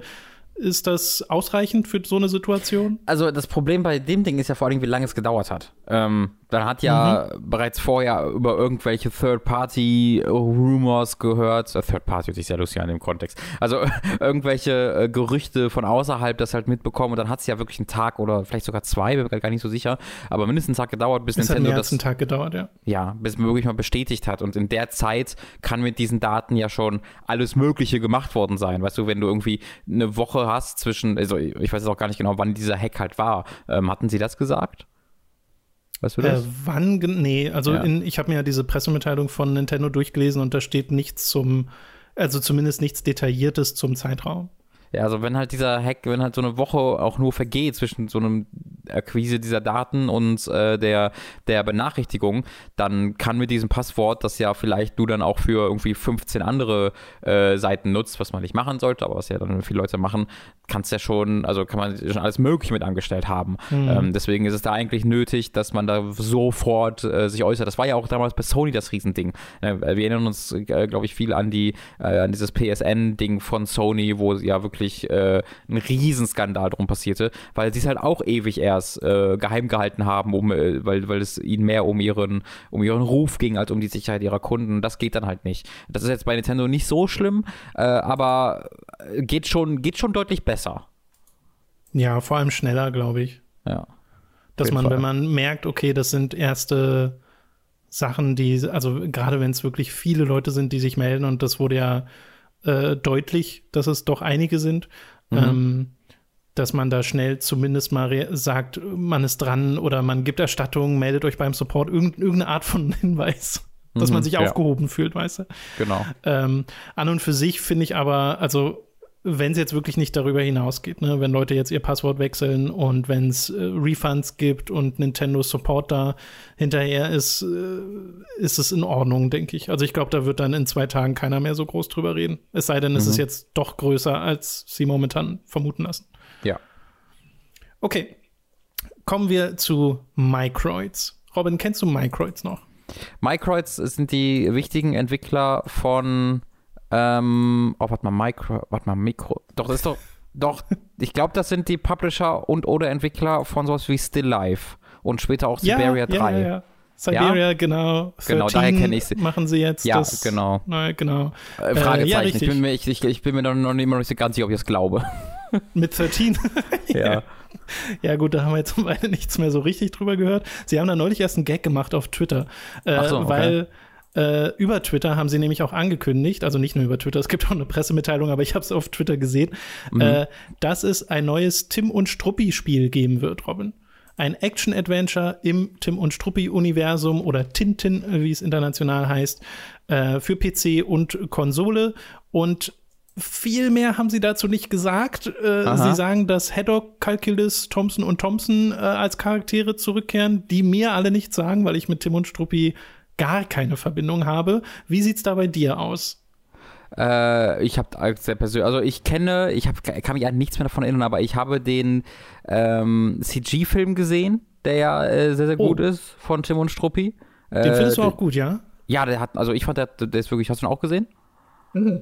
ist das ausreichend für so eine Situation? Also das Problem bei dem Ding ist ja vor allem, wie lange es gedauert hat. Ähm, dann hat ja mhm. bereits vorher über irgendwelche Third-Party-Rumors gehört. Äh, Third-Party hört sich sehr lustig an dem Kontext. Also irgendwelche äh, Gerüchte von außerhalb das halt mitbekommen. Und dann hat es ja wirklich einen Tag oder vielleicht sogar zwei, bin mir gar nicht so sicher. Aber mindestens einen Tag gedauert, bis es Nintendo hat mehr das. einen Tag gedauert, ja. Ja, bis man wirklich mal bestätigt hat. Und in der Zeit kann mit diesen Daten ja schon alles Mögliche gemacht worden sein. Weißt du, wenn du irgendwie eine Woche hast zwischen, also ich weiß jetzt auch gar nicht genau, wann dieser Hack halt war. Ähm, hatten sie das gesagt? Weißt du das? Äh, wann? Nee, also ja. in, ich habe mir ja diese Pressemitteilung von Nintendo durchgelesen und da steht nichts zum, also zumindest nichts Detailliertes zum Zeitraum. Ja, also wenn halt dieser Hack, wenn halt so eine Woche auch nur vergeht zwischen so einem Akquise dieser Daten und äh, der, der Benachrichtigung, dann kann mit diesem Passwort, das ja vielleicht du dann auch für irgendwie 15 andere äh, Seiten nutzt, was man nicht machen sollte, aber was ja dann viele Leute machen, kannst ja schon, also kann man schon alles Mögliche mit angestellt haben. Mhm. Ähm, deswegen ist es da eigentlich nötig, dass man da sofort äh, sich äußert. Das war ja auch damals bei Sony das Riesending. Äh, wir erinnern uns, äh, glaube ich, viel an die, äh, an dieses PSN-Ding von Sony, wo ja wirklich wirklich äh, ein Riesenskandal drum passierte, weil sie es halt auch ewig erst äh, geheim gehalten haben, um, äh, weil, weil es ihnen mehr um ihren, um ihren Ruf ging als um die Sicherheit ihrer Kunden. Das geht dann halt nicht. Das ist jetzt bei Nintendo nicht so schlimm, äh, aber geht schon, geht schon deutlich besser. Ja, vor allem schneller, glaube ich. Ja. Dass man, Fall. wenn man merkt, okay, das sind erste Sachen, die, also gerade wenn es wirklich viele Leute sind, die sich melden und das wurde ja äh, deutlich, dass es doch einige sind. Mhm. Ähm, dass man da schnell zumindest mal sagt, man ist dran oder man gibt Erstattung, meldet euch beim Support, irgend irgendeine Art von Hinweis, dass mhm, man sich ja. aufgehoben fühlt, weißt du? Genau. Ähm, an und für sich finde ich aber, also wenn es jetzt wirklich nicht darüber hinausgeht, ne? wenn Leute jetzt ihr Passwort wechseln und wenn es äh, Refunds gibt und Nintendo Support da hinterher ist, äh, ist es in Ordnung, denke ich. Also ich glaube, da wird dann in zwei Tagen keiner mehr so groß drüber reden. Es sei denn, mhm. es ist mhm. jetzt doch größer, als sie momentan vermuten lassen. Ja. Okay. Kommen wir zu Microids. Robin, kennst du Microids noch? Microids sind die wichtigen Entwickler von ähm, oh, warte mal, Micro, warte mal, Mikro. Doch, das ist doch, doch, ich glaube, das sind die Publisher und oder Entwickler von sowas wie Still Life und später auch Siberia ja, 3. Ja, ja, ja. Siberia, ja? genau. Genau, daher kenne ich sie. Machen sie jetzt. Ja, das, genau. Neue, genau. Äh, Fragezeichen. Äh, ja, ich, bin mir, ich, ich, ich bin mir noch, noch nicht mal so ganz sicher, ob ich es glaube. Mit 13? ja. Ja, gut, da haben wir jetzt beide nichts mehr so richtig drüber gehört. Sie haben da neulich erst einen Gag gemacht auf Twitter, äh, so, okay. weil äh, über Twitter haben sie nämlich auch angekündigt, also nicht nur über Twitter, es gibt auch eine Pressemitteilung, aber ich habe es auf Twitter gesehen, mhm. äh, dass es ein neues Tim und Struppi-Spiel geben wird, Robin. Ein Action-Adventure im Tim und Struppi-Universum oder Tintin, wie es international heißt, äh, für PC und Konsole. Und viel mehr haben sie dazu nicht gesagt. Äh, sie sagen, dass Haddock, Calculus, Thompson und Thompson äh, als Charaktere zurückkehren, die mir alle nichts sagen, weil ich mit Tim und Struppi gar keine Verbindung habe. Wie sieht es da bei dir aus? Äh, ich habe sehr persönlich, also ich kenne, ich hab, kann mich an nichts mehr davon erinnern, aber ich habe den ähm, CG-Film gesehen, der ja äh, sehr, sehr oh. gut ist von Tim und Struppi. Den äh, findest du auch gut, ja? Ja, der hat, also ich fand, der, der ist wirklich, hast du ihn auch gesehen? Mhm.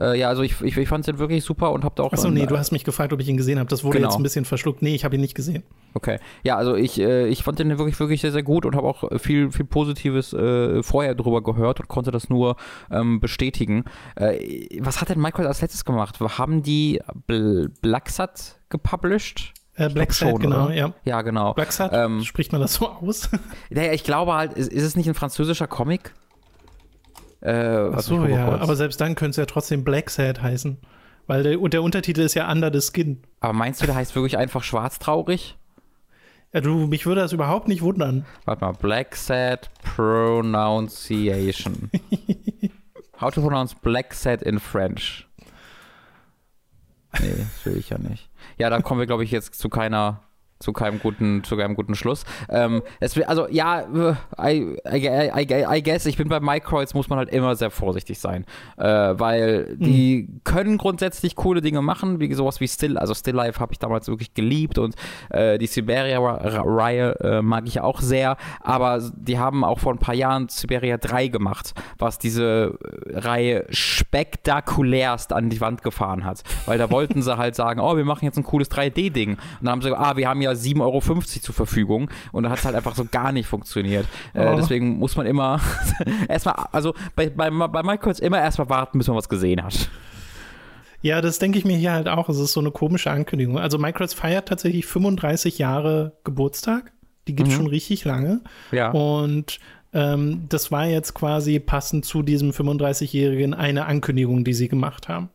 Äh, ja, also ich, ich, ich fand den wirklich super und hab da auch. Achso, nee, du hast mich gefragt, ob ich ihn gesehen habe. Das wurde genau. jetzt ein bisschen verschluckt. Nee, ich habe ihn nicht gesehen. Okay. Ja, also ich, äh, ich fand den wirklich, wirklich sehr, sehr gut und habe auch viel, viel Positives äh, vorher drüber gehört und konnte das nur ähm, bestätigen. Äh, was hat denn Michael als letztes gemacht? Haben die Bl Blacksat gepublished? Äh, Black Sat, genau, oder? ja. Ja, genau. Black Sat, ähm, spricht man das so aus? Naja, ich glaube halt, ist, ist es nicht ein französischer Comic? Äh, so, ja, aber selbst dann könnte es ja trotzdem Black Sad heißen. Weil der, der Untertitel ist ja Under the Skin. Aber meinst du, der heißt wirklich einfach schwarztraurig? Ja, du, mich würde das überhaupt nicht wundern. Warte mal, Black Sad Pronunciation. How to pronounce Black Sad in French? Nee, das will ich ja nicht. Ja, da kommen wir, glaube ich, jetzt zu keiner zu keinem guten, zu keinem guten Schluss. Ähm, es, also ja, I, I, I, I, guess, ich bin bei Microids, muss man halt immer sehr vorsichtig sein, äh, weil die mhm. können grundsätzlich coole Dinge machen, wie sowas wie Still, also Still Life habe ich damals wirklich geliebt und äh, die Siberia-Reihe äh, mag ich auch sehr, aber die haben auch vor ein paar Jahren Siberia 3 gemacht, was diese äh, Reihe spektakulärst an die Wand gefahren hat, weil da wollten sie halt sagen, oh, wir machen jetzt ein cooles 3D-Ding und dann haben sie gesagt, ah, wir haben ja 7,50 Euro zur Verfügung und dann hat es halt einfach so gar nicht funktioniert. Äh, oh. Äh, deswegen muss man immer erstmal, also bei, bei, bei Michaels immer erstmal warten, bis man was gesehen hat. Ja, das denke ich mir hier halt auch. Es ist so eine komische Ankündigung. Also Minecraft feiert tatsächlich 35 Jahre Geburtstag. Die gibt es mhm. schon richtig lange. Ja. Und ähm, das war jetzt quasi passend zu diesem 35-Jährigen eine Ankündigung, die sie gemacht haben.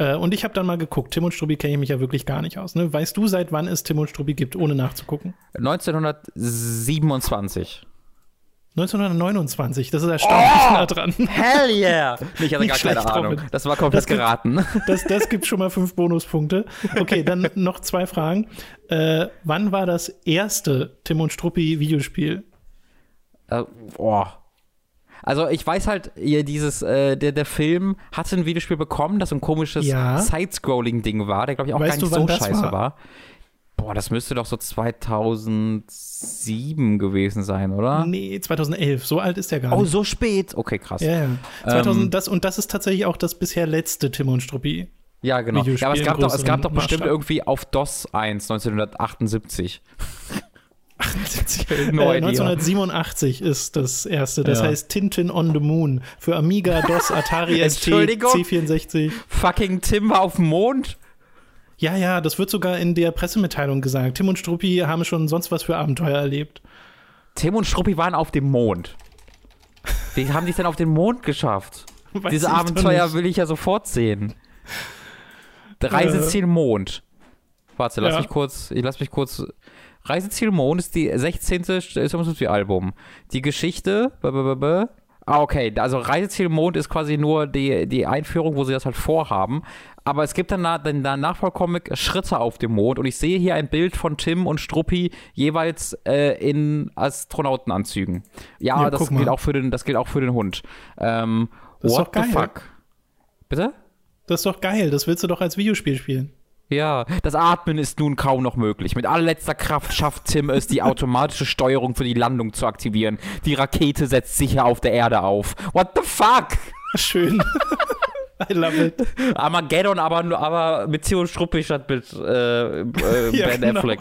Äh, und ich habe dann mal geguckt. Tim und Struppi kenne ich mich ja wirklich gar nicht aus. Ne? Weißt du, seit wann es Tim und Struppi gibt, ohne nachzugucken? 1927. 1929, das ist erstaunlich oh, nah dran. Hell yeah! Ich hatte gar keine Ahnung. Robin. Das war komplett das geraten. das, das gibt schon mal fünf Bonuspunkte. Okay, dann noch zwei Fragen. Äh, wann war das erste Tim und Struppi Videospiel? Äh, boah. Also ich weiß halt, ihr dieses, äh, der, der Film hatte ein Videospiel bekommen, das so ein komisches ja. Side-Scrolling-Ding war, der glaube ich auch weißt gar nicht so scheiße war? war. Boah, das müsste doch so 2007 gewesen sein, oder? Nee, 2011. So alt ist der gar nicht. Oh, so spät. Okay, krass. Ja, ja. 2000, ähm, das, und das ist tatsächlich auch das bisher letzte Tim und Struppi. Ja, genau. Ja, aber es gab doch, es gab doch bestimmt irgendwie auf DOS 1 1978. 78, äh, 1987 ist das erste. Das ja. heißt Tintin on the Moon für Amiga, DOS, Atari ST, C64. Fucking Tim war auf dem Mond? Ja, ja, das wird sogar in der Pressemitteilung gesagt. Tim und Struppi haben schon sonst was für Abenteuer erlebt. Tim und Struppi waren auf dem Mond. Wie haben die es denn auf den Mond geschafft? Weiß Diese Abenteuer will ich ja sofort sehen. Reiseziel äh. Mond. Warte, lass ja. mich kurz, ich lass mich kurz. Reiseziel Mond ist die 16. Album. Die Geschichte, Ah, okay. Also Reiseziel Mond ist quasi nur die, die Einführung, wo sie das halt vorhaben. Aber es gibt dann den Nachfolgecomic Schritte auf dem Mond und ich sehe hier ein Bild von Tim und Struppi jeweils äh, in Astronautenanzügen. Ja, ja das, gilt auch für den, das gilt auch für den Hund. Ähm, das what ist doch geil. the fuck? Bitte? Das ist doch geil, das willst du doch als Videospiel spielen. Ja, das Atmen ist nun kaum noch möglich. Mit allerletzter Kraft schafft Tim es, die automatische Steuerung für die Landung zu aktivieren. Die Rakete setzt sicher auf der Erde auf. What the fuck? Schön. I love it. Armageddon, aber, aber mit Theo Struppi statt mit äh, äh, ja, Ben genau. Affleck.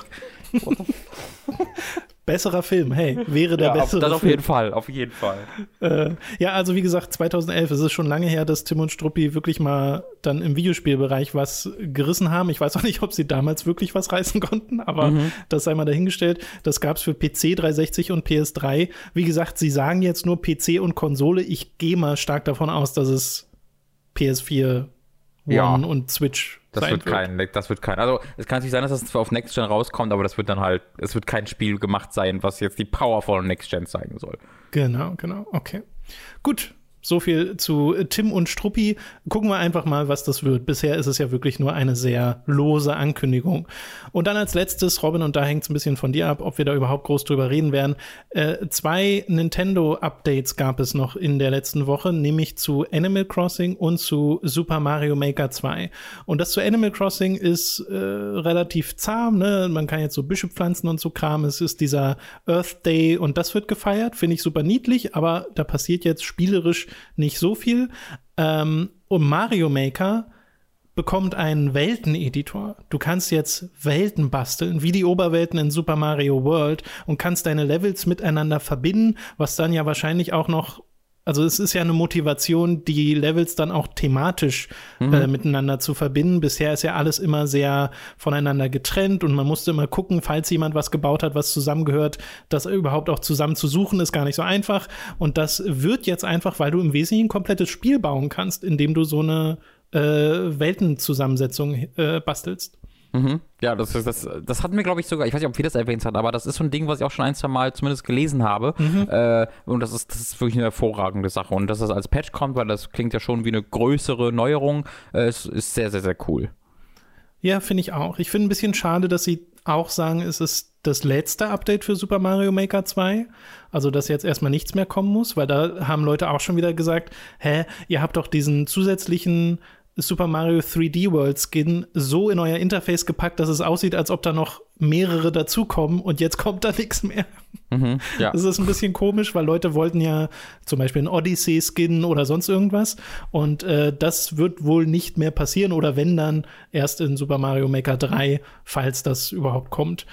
besserer Film, hey, wäre der ja, bessere Das auf jeden Fall, auf jeden Fall. Äh, ja, also wie gesagt, 2011, es ist schon lange her, dass Tim und Struppi wirklich mal dann im Videospielbereich was gerissen haben. Ich weiß auch nicht, ob sie damals wirklich was reißen konnten, aber mhm. das sei mal dahingestellt. Das gab es für PC 360 und PS3. Wie gesagt, sie sagen jetzt nur PC und Konsole. Ich gehe mal stark davon aus, dass es PS4 One ja. und Switch das wird, wird kein, das wird kein. Also es kann natürlich sein, dass das zwar auf Next Gen rauskommt, aber das wird dann halt, es wird kein Spiel gemacht sein, was jetzt die Power von Next Gen zeigen soll. Genau, genau, okay. Gut, so viel zu Tim und Struppi. Gucken wir einfach mal, was das wird. Bisher ist es ja wirklich nur eine sehr lose Ankündigung. Und dann als letztes, Robin, und da hängt es ein bisschen von dir ab, ob wir da überhaupt groß drüber reden werden. Äh, zwei Nintendo-Updates gab es noch in der letzten Woche, nämlich zu Animal Crossing und zu Super Mario Maker 2. Und das zu Animal Crossing ist äh, relativ zahm, ne? Man kann jetzt so Büsche pflanzen und so Kram. Es ist dieser Earth Day und das wird gefeiert. Finde ich super niedlich, aber da passiert jetzt spielerisch nicht so viel. Ähm, und Mario Maker bekommt einen Welteneditor. Du kannst jetzt Welten basteln, wie die Oberwelten in Super Mario World und kannst deine Levels miteinander verbinden, was dann ja wahrscheinlich auch noch also es ist ja eine Motivation, die Levels dann auch thematisch mhm. äh, miteinander zu verbinden. Bisher ist ja alles immer sehr voneinander getrennt und man musste immer gucken, falls jemand was gebaut hat, was zusammengehört, das überhaupt auch zusammen zu suchen, ist gar nicht so einfach. Und das wird jetzt einfach, weil du im Wesentlichen ein komplettes Spiel bauen kannst, indem du so eine äh, Weltenzusammensetzung äh, bastelst. Mhm. Ja, das, das, das hatten wir, glaube ich, sogar, ich weiß nicht, ob wir das erwähnt haben, aber das ist so ein Ding, was ich auch schon ein, zwei Mal zumindest gelesen habe. Mhm. Äh, und das ist, das ist wirklich eine hervorragende Sache. Und dass das als Patch kommt, weil das klingt ja schon wie eine größere Neuerung, äh, ist, ist sehr, sehr, sehr cool. Ja, finde ich auch. Ich finde ein bisschen schade, dass sie auch sagen, es ist das letzte Update für Super Mario Maker 2. Also, dass jetzt erstmal nichts mehr kommen muss, weil da haben Leute auch schon wieder gesagt, hä, ihr habt doch diesen zusätzlichen Super Mario 3D World Skin so in euer Interface gepackt, dass es aussieht, als ob da noch mehrere dazukommen und jetzt kommt da nichts mehr. Mhm, ja. Das ist ein bisschen komisch, weil Leute wollten ja zum Beispiel einen Odyssey Skin oder sonst irgendwas und äh, das wird wohl nicht mehr passieren oder wenn dann erst in Super Mario Maker 3, falls das überhaupt kommt.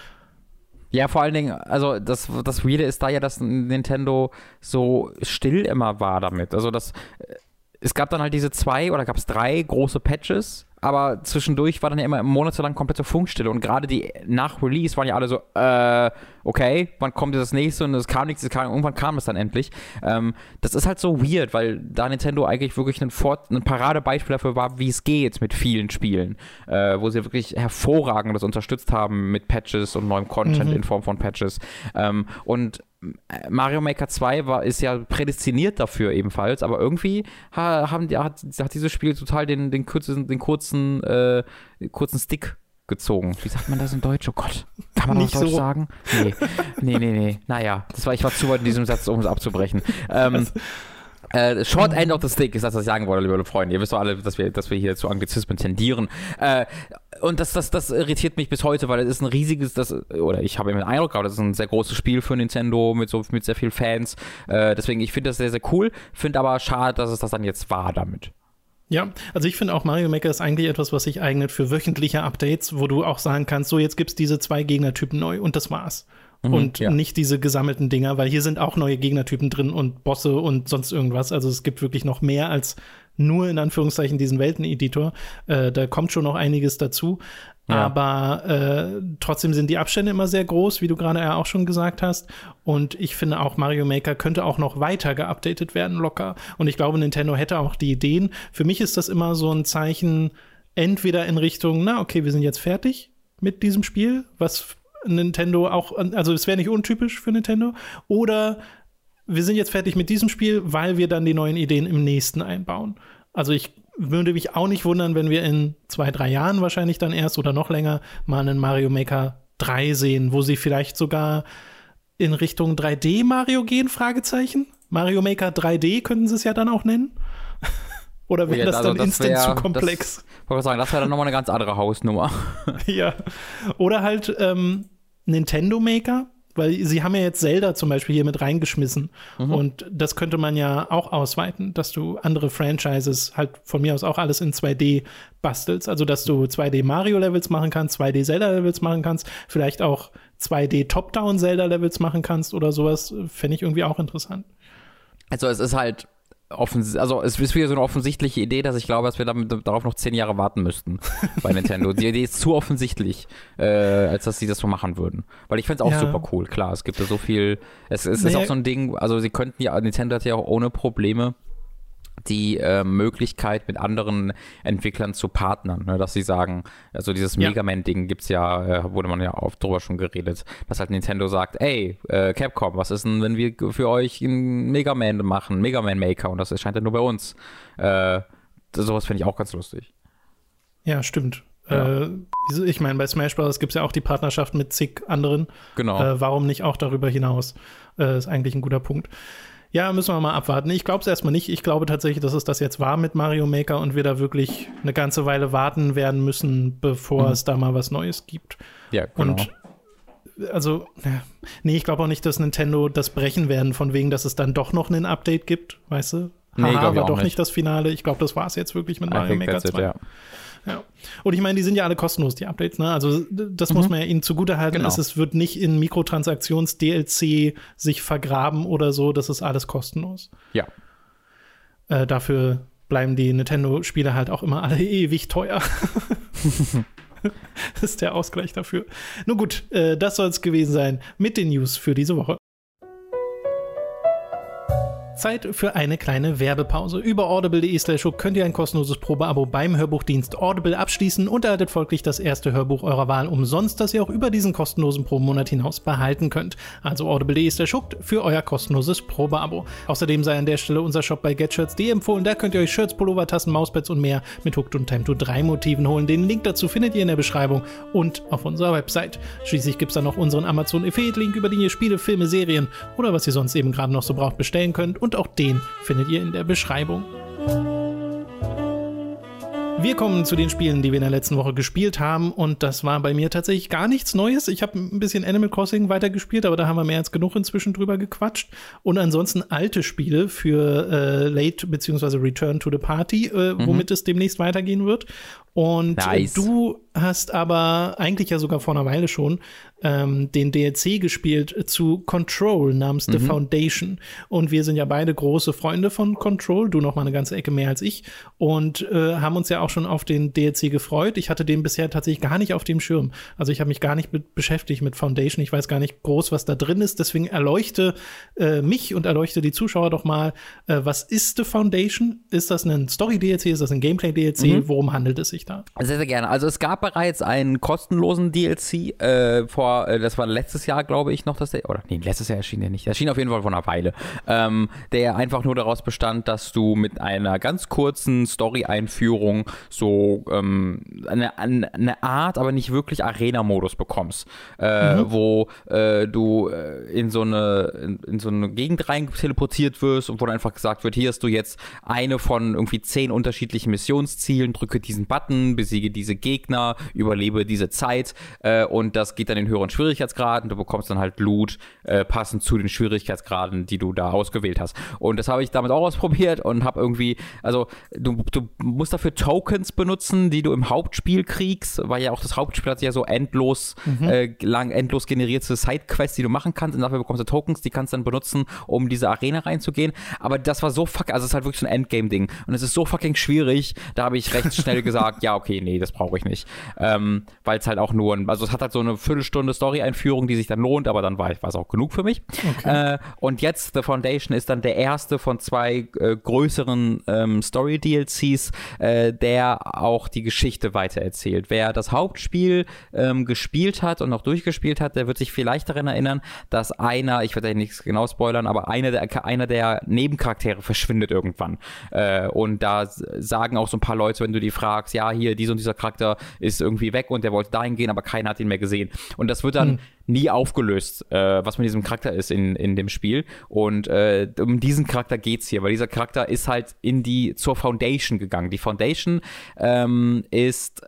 Ja, vor allen Dingen, also das, das Weirde ist da ja, dass Nintendo so still immer war damit. Also das es gab dann halt diese zwei oder gab es drei große Patches, aber zwischendurch war dann ja immer monatelang komplette Funkstille und gerade die nach Release waren ja alle so, äh, okay, wann kommt das nächste und es kam nichts, es kam, irgendwann kam es dann endlich. Ähm, das ist halt so weird, weil da Nintendo eigentlich wirklich ein, Fort ein Paradebeispiel dafür war, wie es geht mit vielen Spielen, äh, wo sie wirklich hervorragendes unterstützt haben mit Patches und neuem Content mhm. in Form von Patches. Ähm, und Mario Maker 2 war, ist ja prädestiniert dafür ebenfalls, aber irgendwie haben die, hat, hat dieses Spiel total den, den, kurzen, den kurzen, äh, kurzen Stick gezogen. Wie sagt man das in Deutsch? Oh Gott. Kann man das Deutsch so. sagen? Nee. Nee, nee, nee. Naja, das war, ich war zu weit in diesem Satz, um es abzubrechen. Ähm, äh, short End of the Stick ist das, was ich sagen wollte, liebe Freunde. Ihr wisst doch alle, dass wir, dass wir hier zu Anglizismen tendieren. Äh, und das, das, das irritiert mich bis heute, weil es ist ein riesiges, das, oder ich habe immer den Eindruck, aber das ist ein sehr großes Spiel für Nintendo mit so mit sehr vielen Fans. Äh, deswegen, ich finde das sehr, sehr cool, finde aber schade, dass es das dann jetzt war damit. Ja, also ich finde auch Mario Maker ist eigentlich etwas, was sich eignet für wöchentliche Updates, wo du auch sagen kannst, so jetzt gibt es diese zwei Gegnertypen neu und das war's. Mhm, und ja. nicht diese gesammelten Dinger, weil hier sind auch neue Gegnertypen drin und Bosse und sonst irgendwas. Also es gibt wirklich noch mehr als nur in Anführungszeichen diesen Welteneditor. Äh, da kommt schon noch einiges dazu. Ja. Aber äh, trotzdem sind die Abstände immer sehr groß, wie du gerade ja auch schon gesagt hast. Und ich finde auch Mario Maker könnte auch noch weiter geupdatet werden, locker. Und ich glaube, Nintendo hätte auch die Ideen. Für mich ist das immer so ein Zeichen, entweder in Richtung, na, okay, wir sind jetzt fertig mit diesem Spiel, was Nintendo auch, also es wäre nicht untypisch für Nintendo, oder wir sind jetzt fertig mit diesem Spiel, weil wir dann die neuen Ideen im nächsten einbauen. Also ich würde mich auch nicht wundern, wenn wir in zwei, drei Jahren wahrscheinlich dann erst oder noch länger mal einen Mario Maker 3 sehen, wo sie vielleicht sogar in Richtung 3D Mario gehen, Fragezeichen. Mario Maker 3D könnten sie es ja dann auch nennen. Oder wäre oh ja, das also dann das instant wär, zu komplex? Ich wollte sagen, das wäre dann nochmal eine ganz andere Hausnummer. ja. Oder halt ähm, Nintendo Maker, weil sie haben ja jetzt Zelda zum Beispiel hier mit reingeschmissen. Mhm. Und das könnte man ja auch ausweiten, dass du andere Franchises halt von mir aus auch alles in 2D bastelst. Also, dass du 2D Mario-Levels machen kannst, 2D Zelda-Levels machen kannst, vielleicht auch 2D Top-Down Zelda-Levels machen kannst oder sowas, fände ich irgendwie auch interessant. Also, es ist halt offens also es ist wieder so eine offensichtliche Idee, dass ich glaube, dass wir damit, darauf noch zehn Jahre warten müssten bei Nintendo. Die Idee ist zu offensichtlich, äh, als dass sie das so machen würden. Weil ich finde es auch ja. super cool, klar. Es gibt ja so viel, es, es nee. ist auch so ein Ding, also sie könnten ja, Nintendo hat ja auch ohne Probleme die äh, Möglichkeit, mit anderen Entwicklern zu partnern, ne? dass sie sagen, also dieses ja. Mega Man-Ding gibt's ja, äh, wurde man ja oft drüber schon geredet, dass halt Nintendo sagt, ey, äh, Capcom, was ist denn, wenn wir für euch einen Mega Man machen, Mega Man Maker und das erscheint ja nur bei uns. Äh, sowas finde ich auch ganz lustig. Ja, stimmt. Ja. Äh, ich meine, bei Smash Bros. gibt es ja auch die Partnerschaft mit zig anderen. Genau. Äh, warum nicht auch darüber hinaus? Äh, ist eigentlich ein guter Punkt. Ja, müssen wir mal abwarten. Ich glaube es erstmal nicht. Ich glaube tatsächlich, dass es das jetzt war mit Mario Maker und wir da wirklich eine ganze Weile warten werden müssen, bevor mhm. es da mal was Neues gibt. Ja, genau. Und also, nee, ich glaube auch nicht, dass Nintendo das brechen werden, von wegen, dass es dann doch noch ein Update gibt, weißt du? Nee, Haha, war doch nicht. nicht das Finale. Ich glaube, das war es jetzt wirklich mit Mario Maker 2. It, ja. Ja. Und ich meine, die sind ja alle kostenlos, die Updates, ne? Also das mhm. muss man ja ihnen zugutehalten. Genau. Es wird nicht in Mikrotransaktions-DLC sich vergraben oder so, das ist alles kostenlos. Ja. Äh, dafür bleiben die Nintendo-Spiele halt auch immer alle ewig teuer. das ist der Ausgleich dafür. Nun gut, äh, das soll es gewesen sein mit den News für diese Woche. Zeit für eine kleine Werbepause. Über audible.de slash könnt ihr ein kostenloses Probeabo beim Hörbuchdienst Audible abschließen und erhaltet folglich das erste Hörbuch eurer Wahl umsonst, das ihr auch über diesen kostenlosen Probenmonat hinaus behalten könnt. Also audible.de slash für euer kostenloses Probeabo. Außerdem sei an der Stelle unser Shop bei GetShirts.de empfohlen. Da könnt ihr euch Shirts, Pullover, Tassen, Mauspads und mehr mit Hooked und Time to 3 Motiven holen. Den Link dazu findet ihr in der Beschreibung und auf unserer Website. Schließlich gibt es dann noch unseren Amazon Affiliate Link, über den ihr Spiele, Filme, Serien oder was ihr sonst eben gerade noch so braucht bestellen könnt und auch den findet ihr in der Beschreibung. Wir kommen zu den Spielen, die wir in der letzten Woche gespielt haben. Und das war bei mir tatsächlich gar nichts Neues. Ich habe ein bisschen Animal Crossing weitergespielt, aber da haben wir mehr als genug inzwischen drüber gequatscht. Und ansonsten alte Spiele für äh, Late bzw. Return to the Party, äh, mhm. womit es demnächst weitergehen wird. Und nice. du hast aber eigentlich ja sogar vor einer Weile schon ähm, den DLC gespielt zu Control namens mhm. The Foundation. Und wir sind ja beide große Freunde von Control, du noch mal eine ganze Ecke mehr als ich. Und äh, haben uns ja auch schon auf den DLC gefreut. Ich hatte den bisher tatsächlich gar nicht auf dem Schirm. Also ich habe mich gar nicht mit beschäftigt mit Foundation. Ich weiß gar nicht groß, was da drin ist. Deswegen erleuchte äh, mich und erleuchte die Zuschauer doch mal, äh, was ist The Foundation? Ist das ein Story-DLC? Ist das ein Gameplay-DLC? Mhm. Worum handelt es sich da? Sehr, sehr gerne. Also es gab bereits einen kostenlosen DLC äh, vor, äh, das war letztes Jahr, glaube ich, noch, dass der, oder nee, letztes Jahr erschien der nicht. Erschien auf jeden Fall vor einer Weile. Ähm, der einfach nur daraus bestand, dass du mit einer ganz kurzen Story-Einführung so ähm, eine, eine Art, aber nicht wirklich Arena-Modus bekommst, äh, mhm. wo äh, du äh, in so eine in, in, so eine Gegend rein teleportiert wirst und wo dann einfach gesagt wird, hier hast du jetzt eine von irgendwie zehn unterschiedlichen Missionszielen, drücke diesen Button Karten, besiege diese Gegner, überlebe diese Zeit äh, und das geht dann in höheren Schwierigkeitsgraden. Du bekommst dann halt Loot äh, passend zu den Schwierigkeitsgraden, die du da ausgewählt hast. Und das habe ich damit auch ausprobiert und habe irgendwie, also du, du musst dafür Tokens benutzen, die du im Hauptspiel kriegst, weil ja auch das Hauptspiel hat ja so endlos mhm. äh, lang endlos generierte Sidequests, die du machen kannst und dafür bekommst du Tokens, die kannst du dann benutzen, um diese Arena reinzugehen. Aber das war so fuck, also es ist halt wirklich so ein Endgame-Ding und es ist so fucking schwierig. Da habe ich recht schnell gesagt, ja okay, nee, das brauche ich nicht, ähm, weil es halt auch nur, ein, also es hat halt so eine Viertelstunde Story-Einführung, die sich dann lohnt, aber dann war es auch genug für mich. Okay. Äh, und jetzt The Foundation ist dann der erste von zwei äh, größeren ähm, Story-DLCs, äh, der auch die Geschichte weitererzählt. Wer das Hauptspiel ähm, gespielt hat und noch durchgespielt hat, der wird sich vielleicht daran erinnern, dass einer, ich werde da nichts genau spoilern, aber einer der, einer der Nebencharaktere verschwindet irgendwann. Äh, und da sagen auch so ein paar Leute, wenn du die fragst, ja, hier, dieser und dieser Charakter ist irgendwie weg und der wollte dahin gehen, aber keiner hat ihn mehr gesehen. Und das wird dann hm nie aufgelöst, äh, was mit diesem Charakter ist in, in dem Spiel. Und äh, um diesen Charakter geht's hier, weil dieser Charakter ist halt in die zur Foundation gegangen. Die Foundation ähm, ist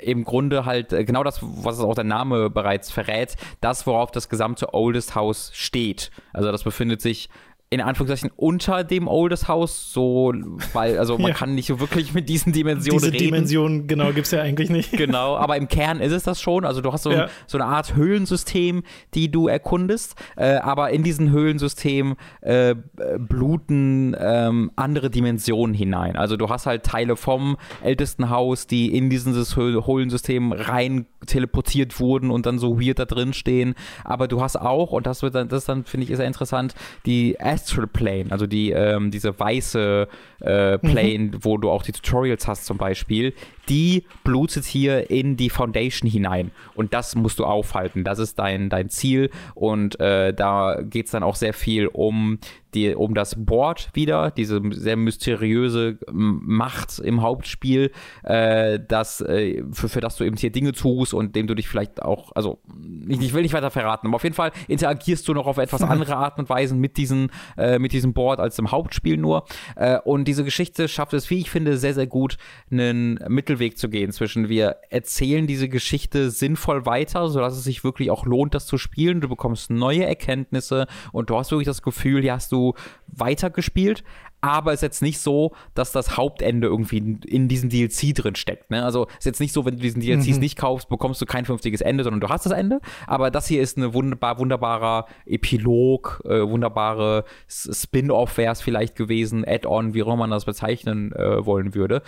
im Grunde halt äh, genau das, was auch der Name bereits verrät, das, worauf das gesamte Oldest House steht. Also das befindet sich in Anführungszeichen unter dem Oldest House, so, weil, also man ja. kann nicht so wirklich mit diesen Dimensionen Diese reden. Dimensionen, genau, gibt es ja eigentlich nicht. Genau, aber im Kern ist es das schon. Also du hast so, ja. ein, so eine Art Höhlensystem, die du erkundest, äh, aber in diesen Höhlensystem äh, bluten ähm, andere Dimensionen hinein. Also du hast halt Teile vom ältesten Haus, die in dieses Höhlensystem rein teleportiert wurden und dann so weird da drin stehen. Aber du hast auch, und das wird dann, das dann, finde ich, sehr interessant, die Astral Plane, also die, ähm, diese weiße äh, Plane, mhm. wo du auch die Tutorials hast zum Beispiel, die blutet hier in die Foundation hinein. Und das musst du aufhalten. Das ist dein, dein Ziel. Und äh, da geht es dann auch sehr viel um die, um das Board wieder, diese sehr mysteriöse Macht im Hauptspiel, äh, das, äh, für, für das du eben hier Dinge tust und dem du dich vielleicht auch, also ich, ich will nicht weiter verraten, aber auf jeden Fall interagierst du noch auf etwas andere Art und Weise mit, diesen, äh, mit diesem Board als im Hauptspiel nur. Äh, und diese Geschichte schafft es, wie ich finde, sehr, sehr gut, einen Mittelweg zu gehen zwischen wir erzählen diese Geschichte sinnvoll weiter, sodass es sich wirklich auch lohnt, das zu spielen. Du bekommst neue Erkenntnisse und du hast wirklich das Gefühl, hier hast du weitergespielt, aber es ist jetzt nicht so, dass das Hauptende irgendwie in, in diesem DLC drin steckt. Ne? Also es ist jetzt nicht so, wenn du diesen DLCs mhm. nicht kaufst, bekommst du kein vernünftiges Ende, sondern du hast das Ende. Aber das hier ist ein wunderbar, wunderbarer Epilog, äh, wunderbare Spin-off wäre es vielleicht gewesen, Add-on, wie auch immer man das bezeichnen äh, wollen würde.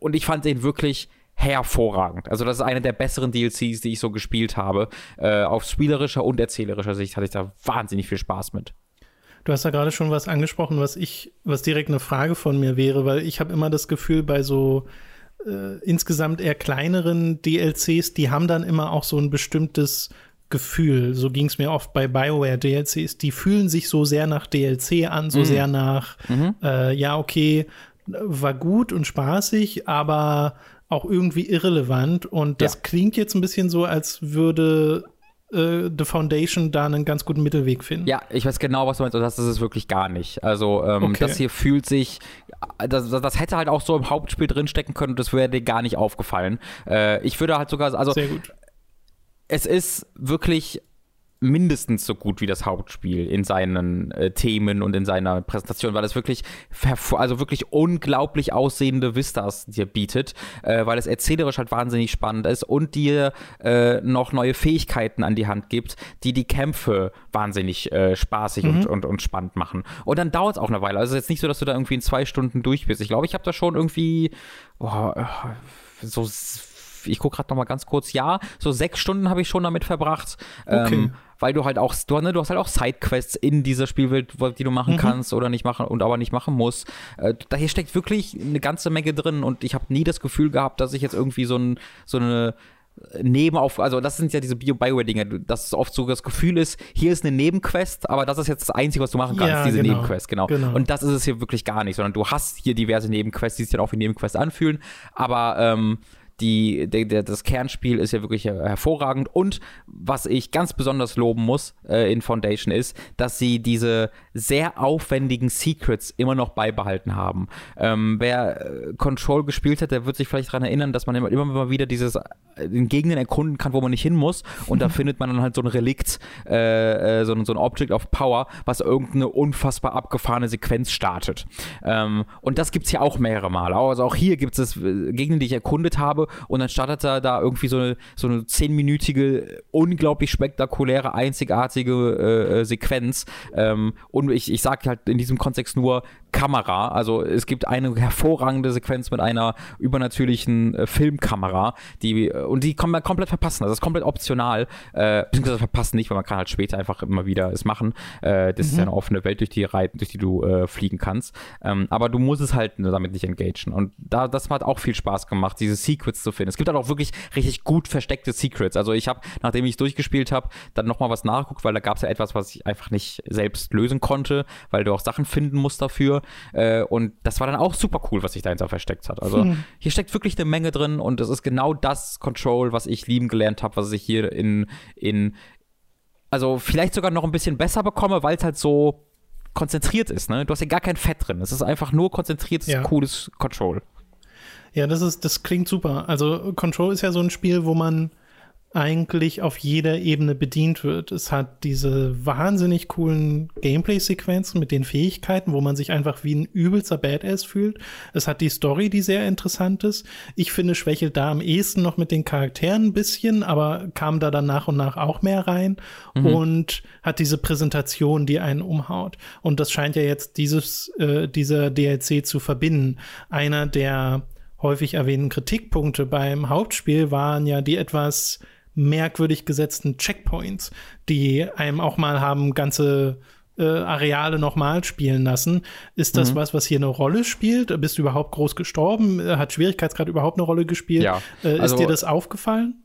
Und ich fand den wirklich hervorragend. Also das ist eine der besseren DLCs, die ich so gespielt habe. Äh, auf spielerischer und erzählerischer Sicht hatte ich da wahnsinnig viel Spaß mit. Du hast da gerade schon was angesprochen, was ich, was direkt eine Frage von mir wäre, weil ich habe immer das Gefühl, bei so äh, insgesamt eher kleineren DLCs, die haben dann immer auch so ein bestimmtes Gefühl. So ging es mir oft bei BioWare DLCs. Die fühlen sich so sehr nach DLC an, so mhm. sehr nach, mhm. äh, ja, okay, war gut und spaßig, aber auch irgendwie irrelevant. Und das ja. klingt jetzt ein bisschen so, als würde äh, The Foundation da einen ganz guten Mittelweg finden. Ja, ich weiß genau, was du meinst, und das ist es wirklich gar nicht. Also, ähm, okay. das hier fühlt sich, das, das, hätte halt auch so im Hauptspiel drinstecken können und das wäre dir gar nicht aufgefallen. Äh, ich würde halt sogar, also, Sehr gut. es ist wirklich mindestens so gut wie das Hauptspiel in seinen äh, Themen und in seiner Präsentation, weil es wirklich also wirklich unglaublich aussehende Vistas dir bietet, äh, weil es erzählerisch halt wahnsinnig spannend ist und dir äh, noch neue Fähigkeiten an die Hand gibt, die die Kämpfe wahnsinnig äh, spaßig mhm. und, und, und spannend machen. Und dann dauert es auch eine Weile. Also es ist jetzt nicht so, dass du da irgendwie in zwei Stunden durch bist. Ich glaube, ich habe da schon irgendwie oh, so ich gucke gerade noch mal ganz kurz, ja, so sechs Stunden habe ich schon damit verbracht. Okay. Ähm, weil du halt auch, du, ne, du hast halt auch Sidequests in dieser Spielwelt, die du machen mhm. kannst oder nicht machen und aber nicht machen musst. Äh, da hier steckt wirklich eine ganze Menge drin und ich habe nie das Gefühl gehabt, dass ich jetzt irgendwie so, ein, so eine Nebenauf, also das sind ja diese Bio-Bioware-Dinge, dass oft so das Gefühl ist, hier ist eine Nebenquest, aber das ist jetzt das Einzige, was du machen kannst, ja, diese genau, Nebenquest, genau. genau. Und das ist es hier wirklich gar nicht, sondern du hast hier diverse Nebenquests, die sich dann auch wie Nebenquests anfühlen, aber ähm, die, der, der, das Kernspiel ist ja wirklich hervorragend. Und was ich ganz besonders loben muss äh, in Foundation ist, dass sie diese sehr aufwendigen Secrets immer noch beibehalten haben. Ähm, wer äh, Control gespielt hat, der wird sich vielleicht daran erinnern, dass man immer, immer mal wieder dieses äh, in Gegenden erkunden kann, wo man nicht hin muss. Und da findet man dann halt so ein Relikt, äh, äh, so, so, ein Object of Power, was irgendeine unfassbar abgefahrene Sequenz startet. Ähm, und das gibt es ja auch mehrere Male. Also auch hier gibt es Gegenden, die ich erkundet habe und dann startet er da irgendwie so eine, so eine zehnminütige, unglaublich spektakuläre, einzigartige äh, äh, Sequenz. Ähm, und ich, ich sage halt in diesem Kontext nur Kamera. Also es gibt eine hervorragende Sequenz mit einer übernatürlichen äh, Filmkamera, die äh, und die kann man komplett verpassen. Also das ist komplett optional. Äh, beziehungsweise verpassen nicht, weil man kann halt später einfach immer wieder es machen. Äh, das mhm. ist ja eine offene Welt, durch die reiten, durch die du äh, fliegen kannst. Ähm, aber du musst es halt damit nicht engagen. Und da, das hat auch viel Spaß gemacht, diese Secrets zu finden. Es gibt halt auch wirklich richtig gut versteckte Secrets. Also ich habe, nachdem ich es durchgespielt habe, dann nochmal was nachgeguckt, weil da gab es ja etwas, was ich einfach nicht selbst lösen konnte, weil du auch Sachen finden musst dafür. Äh, und das war dann auch super cool, was sich dahinter versteckt hat. Also hm. hier steckt wirklich eine Menge drin und es ist genau das Control, was ich lieben gelernt habe, was ich hier in, in, also vielleicht sogar noch ein bisschen besser bekomme, weil es halt so konzentriert ist. Ne? Du hast ja gar kein Fett drin. Es ist einfach nur konzentriertes, ja. cooles Control. Ja, das ist, das klingt super. Also Control ist ja so ein Spiel, wo man eigentlich auf jeder Ebene bedient wird. Es hat diese wahnsinnig coolen Gameplay-Sequenzen mit den Fähigkeiten, wo man sich einfach wie ein übelster Badass fühlt. Es hat die Story, die sehr interessant ist. Ich finde, schwächelt da am ehesten noch mit den Charakteren ein bisschen, aber kam da dann nach und nach auch mehr rein mhm. und hat diese Präsentation, die einen umhaut. Und das scheint ja jetzt dieses, äh, dieser DLC zu verbinden. Einer der häufig erwähnten Kritikpunkte beim Hauptspiel waren ja die etwas merkwürdig gesetzten Checkpoints, die einem auch mal haben ganze äh, Areale nochmal spielen lassen. Ist das mhm. was, was hier eine Rolle spielt? Bist du überhaupt groß gestorben? Hat Schwierigkeitsgrad überhaupt eine Rolle gespielt? Ja. Äh, also, ist dir das aufgefallen?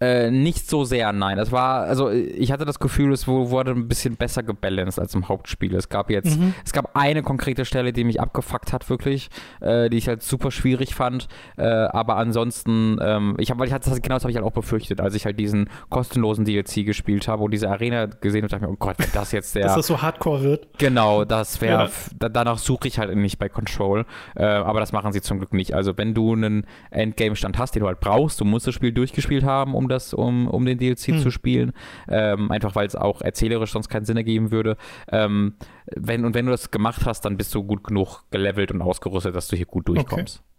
Äh, nicht so sehr, nein. Es war, also ich hatte das Gefühl, es wurde ein bisschen besser gebalanced als im Hauptspiel. Es gab jetzt, mhm. es gab eine konkrete Stelle, die mich abgefuckt hat, wirklich, äh, die ich halt super schwierig fand. Äh, aber ansonsten, ähm, ich habe, weil ich hatte das, genau das habe ich halt auch befürchtet, als ich halt diesen kostenlosen DLC gespielt habe und diese Arena gesehen und dachte mir, oh Gott, wenn das jetzt der. Dass das so hardcore wird. Genau, das wäre, ja. da, danach suche ich halt nicht bei Control. Äh, aber das machen sie zum Glück nicht. Also wenn du einen Endgame-Stand hast, den du halt brauchst, du musst das Spiel durchgespielt haben, um um das, um, um den DLC hm. zu spielen. Ähm, einfach weil es auch erzählerisch sonst keinen Sinn ergeben würde. Ähm, wenn, und wenn du das gemacht hast, dann bist du gut genug gelevelt und ausgerüstet, dass du hier gut durchkommst. Okay.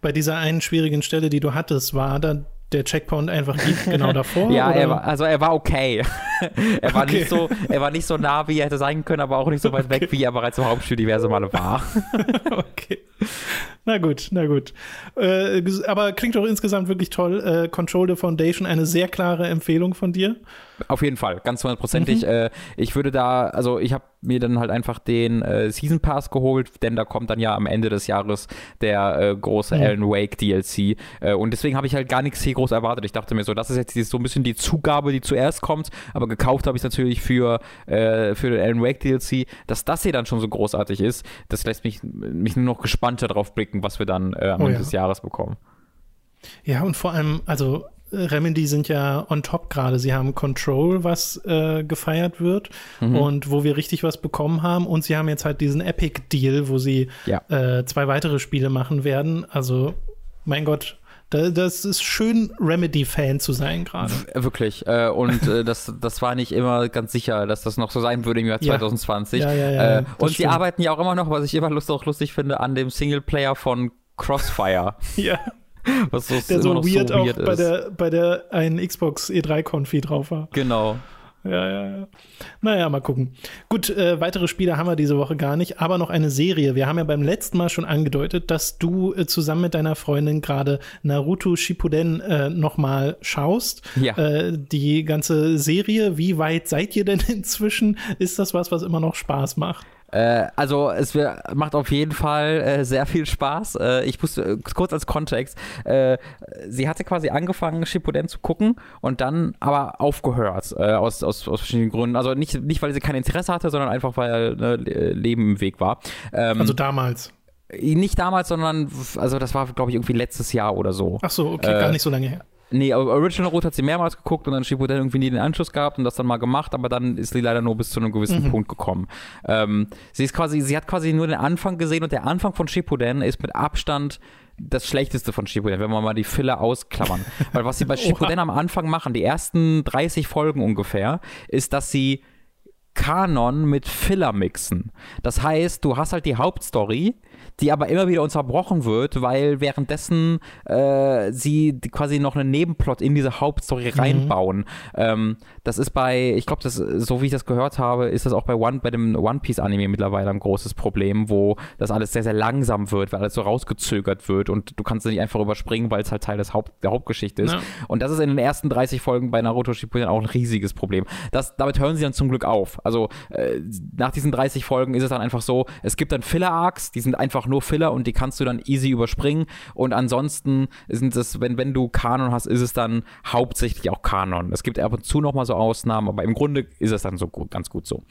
Bei dieser einen schwierigen Stelle, die du hattest, war dann der Checkpoint einfach genau davor? ja, er war, also er war okay. er, war okay. nicht so, er war nicht so nah, wie er hätte sein können, aber auch nicht so weit okay. weg, wie er bereits im Hauptspiel diverse Male war. okay. Na gut, na gut. Äh, aber klingt doch insgesamt wirklich toll. Äh, Control the Foundation, eine sehr klare Empfehlung von dir. Auf jeden Fall, ganz hundertprozentig. Mhm. Äh, ich würde da, also ich habe mir dann halt einfach den äh, Season Pass geholt, denn da kommt dann ja am Ende des Jahres der äh, große mhm. Alan Wake DLC. Äh, und deswegen habe ich halt gar nichts hier groß erwartet. Ich dachte mir so, das ist jetzt so ein bisschen die Zugabe, die zuerst kommt, aber gekauft habe ich natürlich für, äh, für den Alan Wake DLC. Dass das hier dann schon so großartig ist, das lässt mich, mich nur noch gespannter drauf blicken, was wir dann äh, am oh, Ende ja. des Jahres bekommen. Ja, und vor allem, also Remedy sind ja on top gerade. Sie haben Control, was äh, gefeiert wird mhm. und wo wir richtig was bekommen haben. Und sie haben jetzt halt diesen Epic-Deal, wo sie ja. äh, zwei weitere Spiele machen werden. Also, mein Gott, das ist schön, Remedy-Fan zu sein gerade. Wirklich. Äh, und äh, das, das war nicht immer ganz sicher, dass das noch so sein würde im Jahr 2020. Ja, ja, ja, äh, und sie arbeiten ja auch immer noch, was ich immer lust, auch lustig finde, an dem Singleplayer von Crossfire. ja. Was so, der so weird, so weird auch bei der, bei der einen Xbox E3-Konfi drauf war. Genau. Ja, ja, ja. Naja, mal gucken. Gut, äh, weitere Spiele haben wir diese Woche gar nicht, aber noch eine Serie. Wir haben ja beim letzten Mal schon angedeutet, dass du äh, zusammen mit deiner Freundin gerade Naruto Shippuden äh, nochmal schaust. Ja. Äh, die ganze Serie, wie weit seid ihr denn inzwischen? Ist das was, was immer noch Spaß macht? Äh, also es macht auf jeden Fall äh, sehr viel Spaß. Äh, ich muss äh, kurz als Kontext, äh, sie hatte quasi angefangen, Shippuden zu gucken und dann aber aufgehört, äh, aus, aus, aus verschiedenen Gründen. Also nicht, nicht, weil sie kein Interesse hatte, sondern einfach, weil Leben im Weg war. Ähm, also damals. Nicht damals, sondern, also das war, glaube ich, irgendwie letztes Jahr oder so. Ach so, okay, gar nicht so lange her. Nee, Original Root hat sie mehrmals geguckt und dann Shippuden irgendwie nie den Anschluss gehabt und das dann mal gemacht, aber dann ist sie leider nur bis zu einem gewissen mhm. Punkt gekommen. Ähm, sie ist quasi, sie hat quasi nur den Anfang gesehen und der Anfang von Shippuden ist mit Abstand das Schlechteste von Shippuden, wenn wir mal die Filler ausklammern. Weil was sie bei Shippuden am Anfang machen, die ersten 30 Folgen ungefähr, ist, dass sie Kanon mit Filler mixen. Das heißt, du hast halt die Hauptstory, die aber immer wieder unterbrochen wird, weil währenddessen äh, sie quasi noch einen Nebenplot in diese Hauptstory mhm. reinbauen. Ähm, das ist bei, ich glaube, so wie ich das gehört habe, ist das auch bei One, bei dem One Piece Anime mittlerweile ein großes Problem, wo das alles sehr, sehr langsam wird, weil alles so rausgezögert wird und du kannst es nicht einfach überspringen, weil es halt Teil des Haupt, der Hauptgeschichte ist. Ja. Und das ist in den ersten 30 Folgen bei Naruto Shippuden auch ein riesiges Problem. Das, damit hören sie dann zum Glück auf. Also äh, nach diesen 30 Folgen ist es dann einfach so, es gibt dann Filler-Arcs, die sind einfach nur Filler und die kannst du dann easy überspringen. Und ansonsten sind es, wenn, wenn du Kanon hast, ist es dann hauptsächlich auch Kanon. Es gibt ab und zu nochmal so Ausnahmen, aber im Grunde ist es dann so gut, ganz gut so.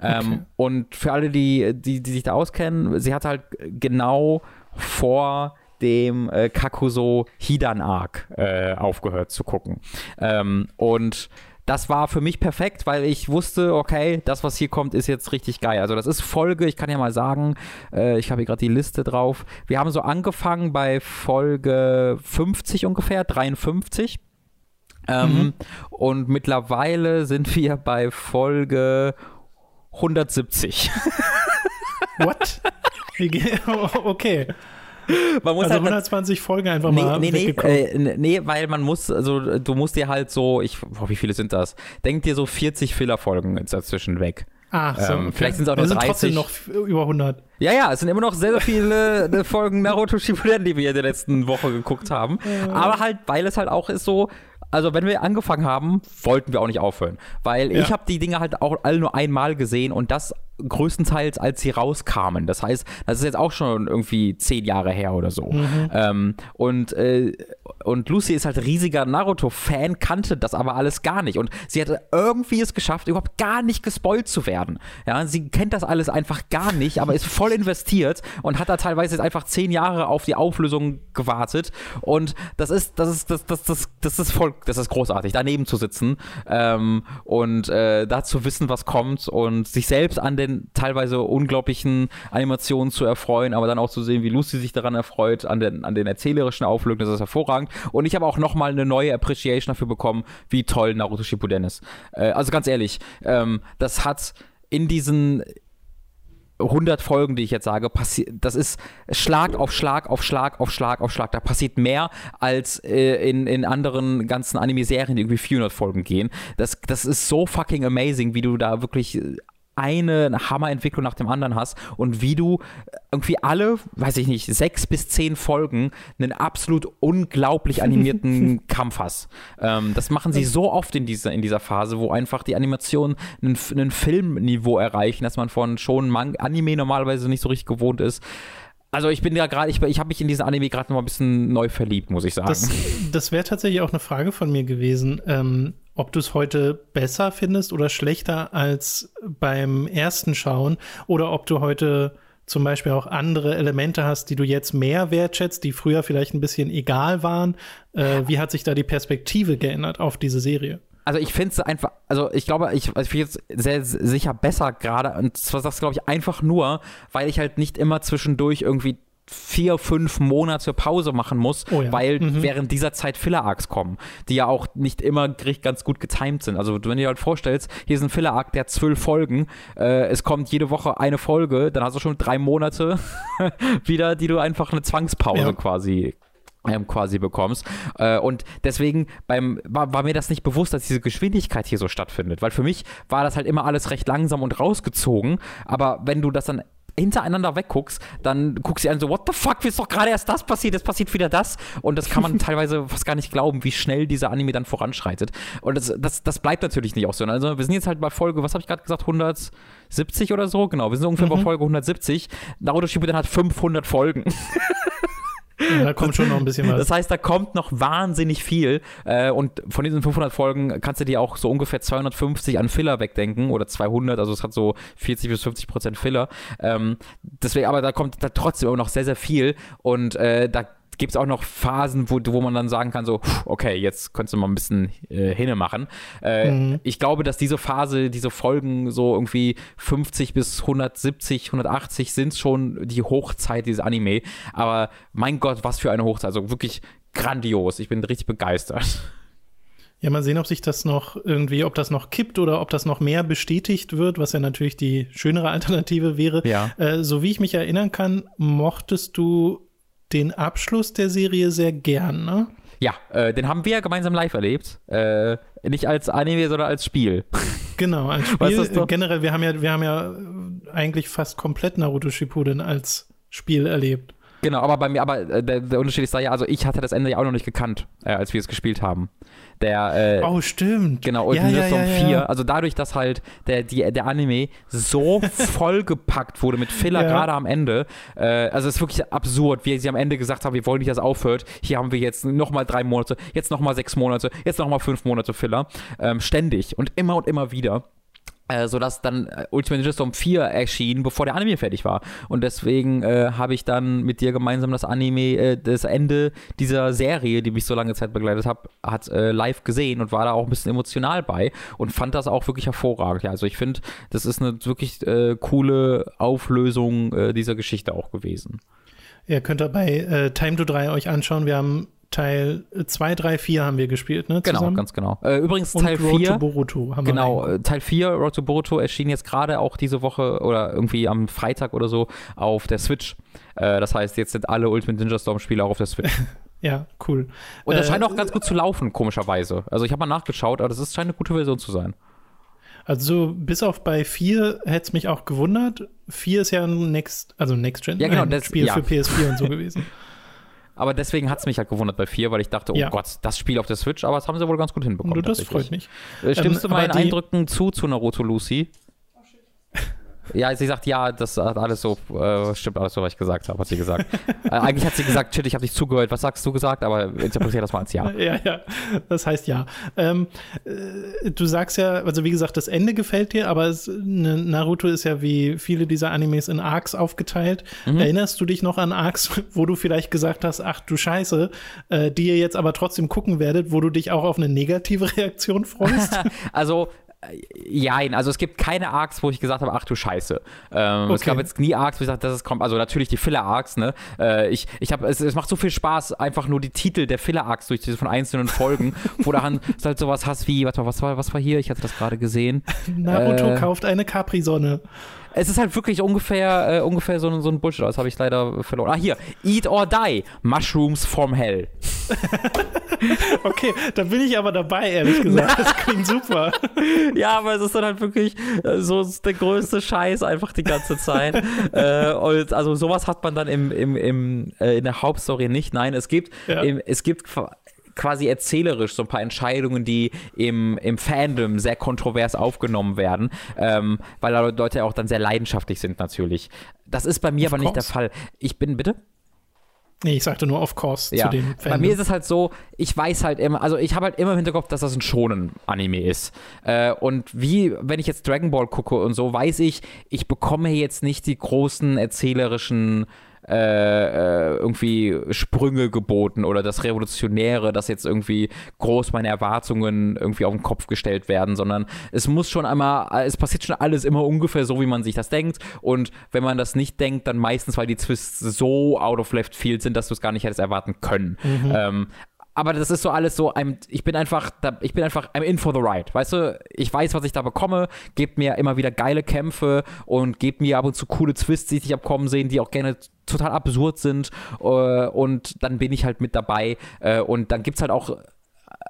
Ähm, okay. Ähm, und für alle, die, die, die sich da auskennen, sie hat halt genau vor dem äh, Kakuso Hidan Arc äh, aufgehört zu gucken. Ähm, und das war für mich perfekt, weil ich wusste, okay, das, was hier kommt, ist jetzt richtig geil. Also das ist Folge, ich kann ja mal sagen, äh, ich habe hier gerade die Liste drauf. Wir haben so angefangen bei Folge 50 ungefähr, 53. Ähm, mhm. Und mittlerweile sind wir bei Folge 170. What? okay. man muss also halt 120 Folgen einfach nee, mal nee, nee, äh, nee, weil man muss, also du musst dir halt so, ich, boah, wie viele sind das? Denk dir so 40 Filler-Folgen dazwischen weg. Ach so, ähm, okay. Vielleicht sind es auch nur 30. trotzdem noch über 100. Ja, ja, es sind immer noch sehr, sehr viele äh, Folgen Naruto Shippuden, die wir in der letzten Woche geguckt haben. Aber halt, weil es halt auch ist so, also wenn wir angefangen haben, wollten wir auch nicht aufhören. Weil ja. ich habe die Dinge halt auch alle nur einmal gesehen und das größtenteils, als sie rauskamen. Das heißt, das ist jetzt auch schon irgendwie zehn Jahre her oder so. Mhm. Ähm, und, äh, und Lucy ist halt riesiger Naruto-Fan, kannte das aber alles gar nicht. Und sie hatte irgendwie es geschafft, überhaupt gar nicht gespoilt zu werden. Ja, sie kennt das alles einfach gar nicht, aber ist voll investiert und hat da teilweise jetzt einfach zehn Jahre auf die Auflösung gewartet. Und das ist, das ist, das, das, das, das ist voll, das ist großartig, daneben zu sitzen ähm, und äh, da zu wissen, was kommt und sich selbst an den den teilweise unglaublichen Animationen zu erfreuen, aber dann auch zu sehen, wie Lucy sich daran erfreut, an den, an den erzählerischen Auflösungen, das ist hervorragend. Und ich habe auch nochmal eine neue Appreciation dafür bekommen, wie toll Naruto Shippuden ist. Äh, also ganz ehrlich, ähm, das hat in diesen 100 Folgen, die ich jetzt sage, das ist Schlag auf Schlag auf Schlag auf Schlag auf Schlag. Da passiert mehr als äh, in, in anderen ganzen Anime-Serien, die irgendwie 400 Folgen gehen. Das, das ist so fucking amazing, wie du da wirklich eine Hammerentwicklung nach dem anderen hast und wie du irgendwie alle, weiß ich nicht, sechs bis zehn Folgen einen absolut unglaublich animierten Kampf hast. Ähm, das machen sie so oft in dieser, in dieser Phase, wo einfach die Animationen ein Filmniveau erreichen, dass man von schon Anime normalerweise nicht so richtig gewohnt ist. Also ich bin ja gerade, ich, ich habe mich in diesen Anime gerade noch mal ein bisschen neu verliebt, muss ich sagen. Das, das wäre tatsächlich auch eine Frage von mir gewesen. Ähm, ob du es heute besser findest oder schlechter als beim ersten Schauen oder ob du heute zum Beispiel auch andere Elemente hast, die du jetzt mehr wertschätzt, die früher vielleicht ein bisschen egal waren. Äh, wie hat sich da die Perspektive geändert auf diese Serie? Also ich finde es einfach, also ich glaube, ich, ich finde jetzt sehr sicher besser gerade und zwar das glaube ich einfach nur, weil ich halt nicht immer zwischendurch irgendwie vier, fünf Monate Pause machen muss, oh ja. weil mhm. während dieser Zeit Filler-Arcs kommen, die ja auch nicht immer ganz gut getimed sind. Also wenn du dir halt vorstellst, hier ist ein Filler-Arc, der hat zwölf Folgen, äh, es kommt jede Woche eine Folge, dann hast du schon drei Monate wieder, die du einfach eine Zwangspause ja. quasi ähm, quasi bekommst. Äh, und deswegen beim, war, war, mir das nicht bewusst, dass diese Geschwindigkeit hier so stattfindet. Weil für mich war das halt immer alles recht langsam und rausgezogen. Aber wenn du das dann hintereinander wegguckst, dann guckst du an so, what the fuck, wie ist doch gerade erst das passiert, jetzt passiert wieder das. Und das kann man teilweise fast gar nicht glauben, wie schnell dieser Anime dann voranschreitet. Und das, das, das bleibt natürlich nicht auch so. Also wir sind jetzt halt bei Folge, was habe ich gerade gesagt, 170 oder so? Genau, wir sind ungefähr mhm. bei Folge 170. Naruto Shippuden hat 500 Folgen. Da kommt schon noch ein bisschen was. Das heißt, da kommt noch wahnsinnig viel. Äh, und von diesen 500 Folgen kannst du dir auch so ungefähr 250 an Filler wegdenken oder 200. Also es hat so 40 bis 50 Prozent Filler. Ähm, deswegen, aber da kommt da trotzdem auch noch sehr, sehr viel. Und äh, da gibt es auch noch Phasen, wo, wo man dann sagen kann, so, okay, jetzt könntest du mal ein bisschen äh, hinne machen. Äh, mhm. Ich glaube, dass diese Phase, diese Folgen so irgendwie 50 bis 170, 180 sind schon die Hochzeit dieses Anime. Aber mein Gott, was für eine Hochzeit. Also wirklich grandios. Ich bin richtig begeistert. Ja, mal sehen, ob sich das noch irgendwie, ob das noch kippt oder ob das noch mehr bestätigt wird, was ja natürlich die schönere Alternative wäre. Ja. Äh, so wie ich mich erinnern kann, mochtest du den Abschluss der Serie sehr gern, ne? Ja, äh, den haben wir ja gemeinsam live erlebt. Äh, nicht als Anime, sondern als Spiel. Genau, als Spiel. Weißt du Generell, wir haben ja, wir haben ja eigentlich fast komplett Naruto Shippuden als Spiel erlebt. Genau, aber bei mir, aber äh, der, der, Unterschied ist da ja, also ich hatte das Ende ja auch noch nicht gekannt, äh, als wir es gespielt haben. Der, äh, oh, stimmt. Genau, und ja, ja, ja, 4. Also dadurch, dass halt der, die, der Anime so vollgepackt wurde mit Filler, gerade am Ende. Äh, also es ist wirklich absurd, wie sie am Ende gesagt haben, wir wollen nicht, dass es aufhört. Hier haben wir jetzt nochmal drei Monate, jetzt nochmal sechs Monate, jetzt nochmal fünf Monate Filler. Ähm, ständig und immer und immer wieder äh, sodass dann äh, Ultimate Ninja Storm 4 erschien, bevor der Anime fertig war. Und deswegen äh, habe ich dann mit dir gemeinsam das Anime, äh, das Ende dieser Serie, die mich so lange Zeit begleitet hat, hat äh, live gesehen und war da auch ein bisschen emotional bei und fand das auch wirklich hervorragend. Ja, also ich finde, das ist eine wirklich äh, coole Auflösung dieser Geschichte auch gewesen. Ihr könnt ihr bei Time to 3 euch anschauen. Wir haben Teil 2, 3, 4 haben wir gespielt, ne? Genau, zusammen? Genau, ganz genau. Äh, übrigens Teil 4. Road to Boruto haben genau, wir. Genau, Teil 4, Road to Boruto, erschien jetzt gerade auch diese Woche oder irgendwie am Freitag oder so auf der Switch. Äh, das heißt, jetzt sind alle Ultimate Ninja Storm Spiele auch auf der Switch. ja, cool. Und das äh, scheint auch ganz gut zu laufen, komischerweise. Also ich habe mal nachgeschaut, aber das ist, scheint eine gute Version zu sein. Also bis auf bei 4 hätte es mich auch gewundert. 4 ist ja ein Next, also Next Gen, ja, genau, ein das, Spiel ja. für PS4 und so gewesen. Aber deswegen hat es mich halt gewundert bei 4, weil ich dachte, oh ja. Gott, das Spiel auf der Switch, aber das haben sie wohl ganz gut hinbekommen. Das freut mich. Stimmst ähm, du meinen Eindrücken zu, zu Naruto Lucy? Ja, sie sagt, ja, das hat alles so, äh, stimmt alles so, was ich gesagt habe, hat sie gesagt. äh, eigentlich hat sie gesagt, shit, ich habe nicht zugehört, was sagst du gesagt, aber interpretiere das mal als Ja. Ja, ja, das heißt Ja. Ähm, äh, du sagst ja, also wie gesagt, das Ende gefällt dir, aber es, ne, Naruto ist ja wie viele dieser Animes in Arcs aufgeteilt. Mhm. Erinnerst du dich noch an Arcs, wo du vielleicht gesagt hast, ach du Scheiße, äh, die ihr jetzt aber trotzdem gucken werdet, wo du dich auch auf eine negative Reaktion freust? also Jein, also es gibt keine Arcs, wo ich gesagt habe, ach du Scheiße. Ähm, okay. Es gab jetzt nie Arcs, wo ich gesagt das kommt, also natürlich die Filler-Arcs, ne? Äh, ich, ich habe, es, es, macht so viel Spaß, einfach nur die Titel der Filler-Arcs durch diese von einzelnen Folgen, wo du halt sowas hast wie, warte mal, was war, was war hier? Ich hatte das gerade gesehen. Naruto äh, kauft eine Capri-Sonne. Es ist halt wirklich ungefähr, äh, ungefähr so, so ein Bullshit. Das habe ich leider verloren. Ah, hier. Eat or Die. Mushrooms from Hell. okay, da bin ich aber dabei, ehrlich gesagt. Das klingt super. ja, aber es ist dann halt wirklich äh, so der größte Scheiß einfach die ganze Zeit. äh, und also sowas hat man dann im, im, im, äh, in der Hauptstory nicht. Nein, es gibt, ja. im, es gibt quasi erzählerisch so ein paar Entscheidungen, die im, im Fandom sehr kontrovers aufgenommen werden, ähm, weil da Leute auch dann sehr leidenschaftlich sind natürlich. Das ist bei mir of aber course. nicht der Fall. Ich bin, bitte? Nee, ich sagte nur of course ja. zu dem Fandom. Bei mir ist es halt so, ich weiß halt immer, also ich habe halt immer im Hinterkopf, dass das ein schonen Anime ist. Äh, und wie, wenn ich jetzt Dragon Ball gucke und so, weiß ich, ich bekomme jetzt nicht die großen erzählerischen äh, äh, irgendwie Sprünge geboten oder das Revolutionäre, dass jetzt irgendwie groß meine Erwartungen irgendwie auf den Kopf gestellt werden, sondern es muss schon einmal, es passiert schon alles immer ungefähr so, wie man sich das denkt. Und wenn man das nicht denkt, dann meistens, weil die Twists so out of left field sind, dass du es gar nicht hättest erwarten können. Mhm. Ähm, aber das ist so alles so, ich bin einfach, ich bin einfach, I'm in for the ride, weißt du? Ich weiß, was ich da bekomme, gebt mir immer wieder geile Kämpfe und gebt mir ab und zu coole Twists, die ich abkommen sehen, die auch gerne total absurd sind äh, und dann bin ich halt mit dabei äh, und dann gibt es halt auch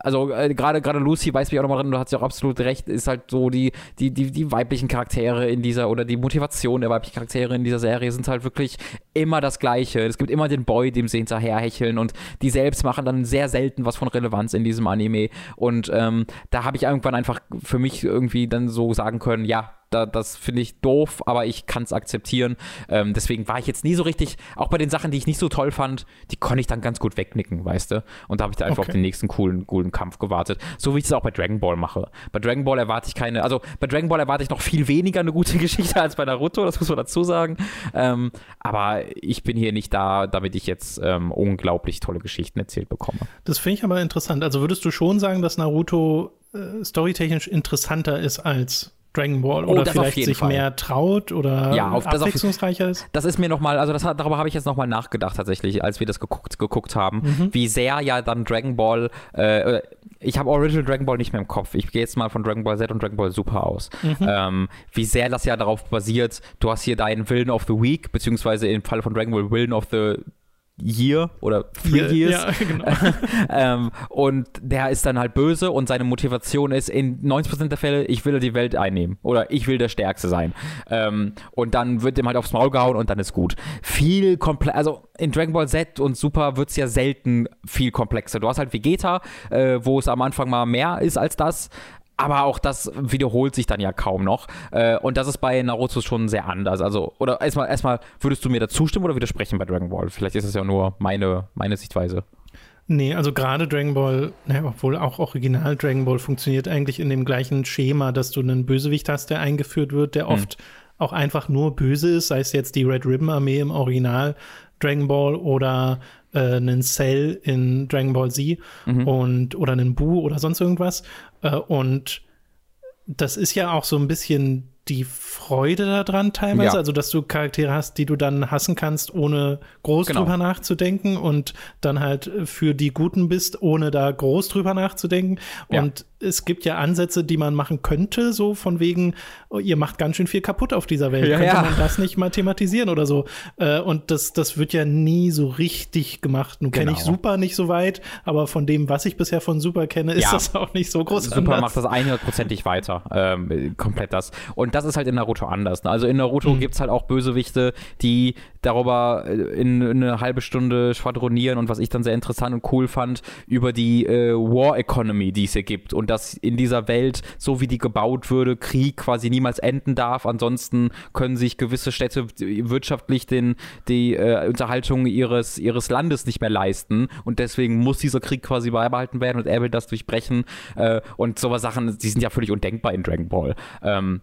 also äh, gerade gerade Lucy weiß mich auch nochmal drin, du hast ja auch absolut recht, ist halt so die, die, die, die weiblichen Charaktere in dieser oder die Motivation der weiblichen Charaktere in dieser Serie sind halt wirklich immer das Gleiche. Es gibt immer den Boy, dem sie hinterherhecheln und die selbst machen dann sehr selten was von Relevanz in diesem Anime. Und ähm, da habe ich irgendwann einfach für mich irgendwie dann so sagen können, ja, Da, das finde ich doof, aber ich kann es akzeptieren. Ähm, deswegen war ich jetzt nie so richtig, auch bei den Sachen, die ich nicht so toll fand, die konnte ich dann ganz gut wegnicken, weißt du? Und da habe ich dann einfach okay. auf den nächsten coolen, coolen Kampf gewartet. So wie ich es auch bei Dragon Ball mache. Bei Dragon Ball erwarte ich keine, also bei Dragon Ball erwarte ich noch viel weniger eine gute Geschichte als bei Naruto, das muss man dazu sagen. Ähm, aber ich bin hier nicht da, damit ich jetzt ähm, unglaublich tolle Geschichten erzählt bekomme. Das finde ich aber interessant. Also würdest du schon sagen, dass Naruto äh, storytechnisch interessanter ist als Dragon Ball oh, oder vielleicht sich Fall. mehr traut oder ja, auf, abwechslungsreicher das ist? Das ist mir nochmal, also das, darüber habe ich jetzt nochmal nachgedacht tatsächlich, als wir das geguckt, geguckt haben, mhm. wie sehr ja dann Dragon Ball, äh, ich habe Original Dragon Ball nicht mehr im Kopf, ich gehe jetzt mal von Dragon Ball Z und Dragon Ball Super aus, mhm. ähm, wie sehr das ja darauf basiert, du hast hier deinen Villain of the Week, beziehungsweise im Fall von Dragon Ball Villain of the Year oder Three Year, Years. Ja, genau. ähm, und der ist dann halt böse und seine Motivation ist in 90% der Fälle, ich will die Welt einnehmen oder ich will der Stärkste sein. Ähm, und dann wird ihm halt aufs Maul gehauen und dann ist gut. Viel komplex, also in Dragon Ball Z und Super wird es ja selten viel komplexer. Du hast halt Vegeta, äh, wo es am Anfang mal mehr ist als das, aber auch das wiederholt sich dann ja kaum noch. Äh, und das ist bei Naruto schon sehr anders. Also, oder erstmal, erstmal, würdest du mir da zustimmen oder widersprechen bei Dragon Ball? Vielleicht ist es ja nur meine, meine Sichtweise. Nee, also gerade Dragon Ball, ne, obwohl auch Original Dragon Ball funktioniert eigentlich in dem gleichen Schema, dass du einen Bösewicht hast, der eingeführt wird, der hm. oft auch einfach nur böse ist, sei es jetzt die Red Ribbon Armee im Original Dragon Ball oder äh, einen Cell in Dragon Ball Z mhm. und oder einen Bu oder sonst irgendwas. Äh, und das ist ja auch so ein bisschen die Freude daran teilweise, ja. also dass du Charaktere hast, die du dann hassen kannst, ohne groß genau. drüber nachzudenken und dann halt für die Guten bist, ohne da groß drüber nachzudenken. Ja. Und es gibt ja Ansätze, die man machen könnte, so von wegen, oh, ihr macht ganz schön viel kaputt auf dieser Welt. Ja, könnte ja. man das nicht mal thematisieren oder so? Äh, und das, das wird ja nie so richtig gemacht. Nun kenne ich genau. Super nicht so weit, aber von dem, was ich bisher von Super kenne, ist ja. das auch nicht so groß. Super anders. macht das 100%ig weiter. Ähm, komplett das. Und das ist halt in Naruto anders. Ne? Also in Naruto mhm. gibt es halt auch Bösewichte, die darüber äh, in, in, eine halbe Stunde schwadronieren und was ich dann sehr interessant und cool fand, über die äh, War Economy, die es hier gibt. Und dass in dieser Welt, so wie die gebaut würde, Krieg quasi niemals enden darf. Ansonsten können sich gewisse Städte wirtschaftlich den, die äh, Unterhaltung ihres, ihres Landes nicht mehr leisten. Und deswegen muss dieser Krieg quasi beibehalten werden und er will das durchbrechen. Äh, und sowas Sachen, die sind ja völlig undenkbar in Dragon Ball. Ähm,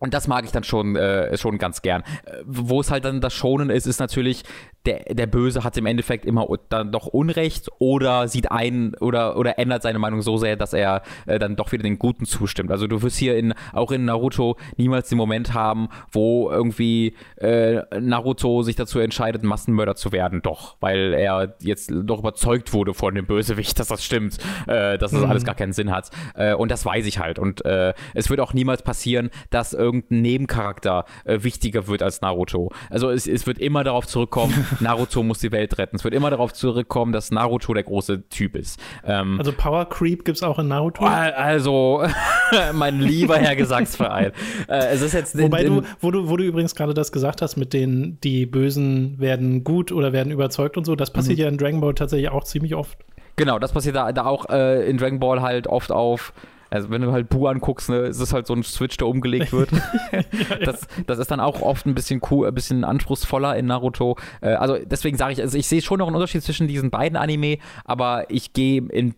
und das mag ich dann schon, äh, schon ganz gern. Äh, wo es halt dann das Schonen ist, ist natürlich, der, der Böse hat im Endeffekt immer dann doch Unrecht oder sieht ein oder, oder ändert seine Meinung so sehr, dass er äh, dann doch wieder den Guten zustimmt. Also du wirst hier in, auch in Naruto niemals den Moment haben, wo irgendwie äh, Naruto sich dazu entscheidet, Massenmörder zu werden. Doch, weil er jetzt doch überzeugt wurde von dem Bösewicht, dass das stimmt, äh, dass das mhm. alles gar keinen Sinn hat. Äh, und das weiß ich halt. Und äh, es wird auch niemals passieren, dass irgendein Nebencharakter äh, wichtiger wird als Naruto. Also es, es wird immer darauf zurückkommen, Naruto muss die Welt retten. Es wird immer darauf zurückkommen, dass Naruto der große Typ ist. Ähm, also Power Creep gibt es auch in Naruto? Also, mein lieber Herr Gesangsverein. äh, es ist jetzt Wobei du, wo du, wo du übrigens gerade das gesagt hast, mit denen die Bösen werden gut oder werden überzeugt und so, das passiert mhm. ja in Dragon Ball tatsächlich auch ziemlich oft. Genau, das passiert da, da auch äh, in Dragon Ball halt oft auf also wenn du halt Bu anguckst, ne, ist es halt so ein Switch, der umgelegt wird. ja, das, das ist dann auch oft ein bisschen cool, ein bisschen anspruchsvoller in Naruto. Äh, also deswegen sage ich, also ich sehe schon noch einen Unterschied zwischen diesen beiden Anime, aber ich gehe in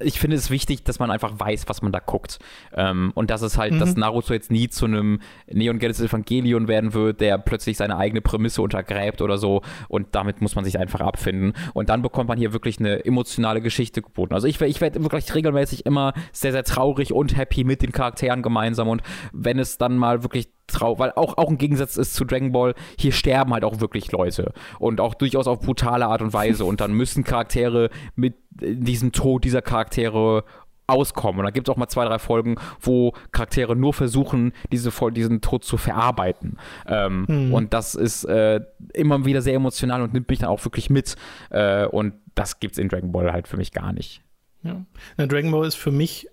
ich finde es wichtig, dass man einfach weiß, was man da guckt. Ähm, und dass es halt, mhm. dass Naruto jetzt nie zu einem Neon Genesis Evangelion werden wird, der plötzlich seine eigene Prämisse untergräbt oder so. Und damit muss man sich einfach abfinden. Und dann bekommt man hier wirklich eine emotionale Geschichte geboten. Also ich, ich werde wirklich regelmäßig immer sehr, sehr traurig und happy mit den Charakteren gemeinsam. Und wenn es dann mal wirklich traurig, weil auch, auch ein Gegensatz ist zu Dragon Ball, hier sterben halt auch wirklich Leute. Und auch durchaus auf brutale Art und Weise. und dann müssen Charaktere mit diesem Tod dieser Charaktere auskommen. Und da gibt es auch mal zwei, drei Folgen, wo Charaktere nur versuchen, diese, diesen Tod zu verarbeiten. Ähm, hm. Und das ist äh, immer wieder sehr emotional und nimmt mich dann auch wirklich mit. Äh, und das gibt es in Dragon Ball halt für mich gar nicht. Ja. Na, Dragon Ball ist für mich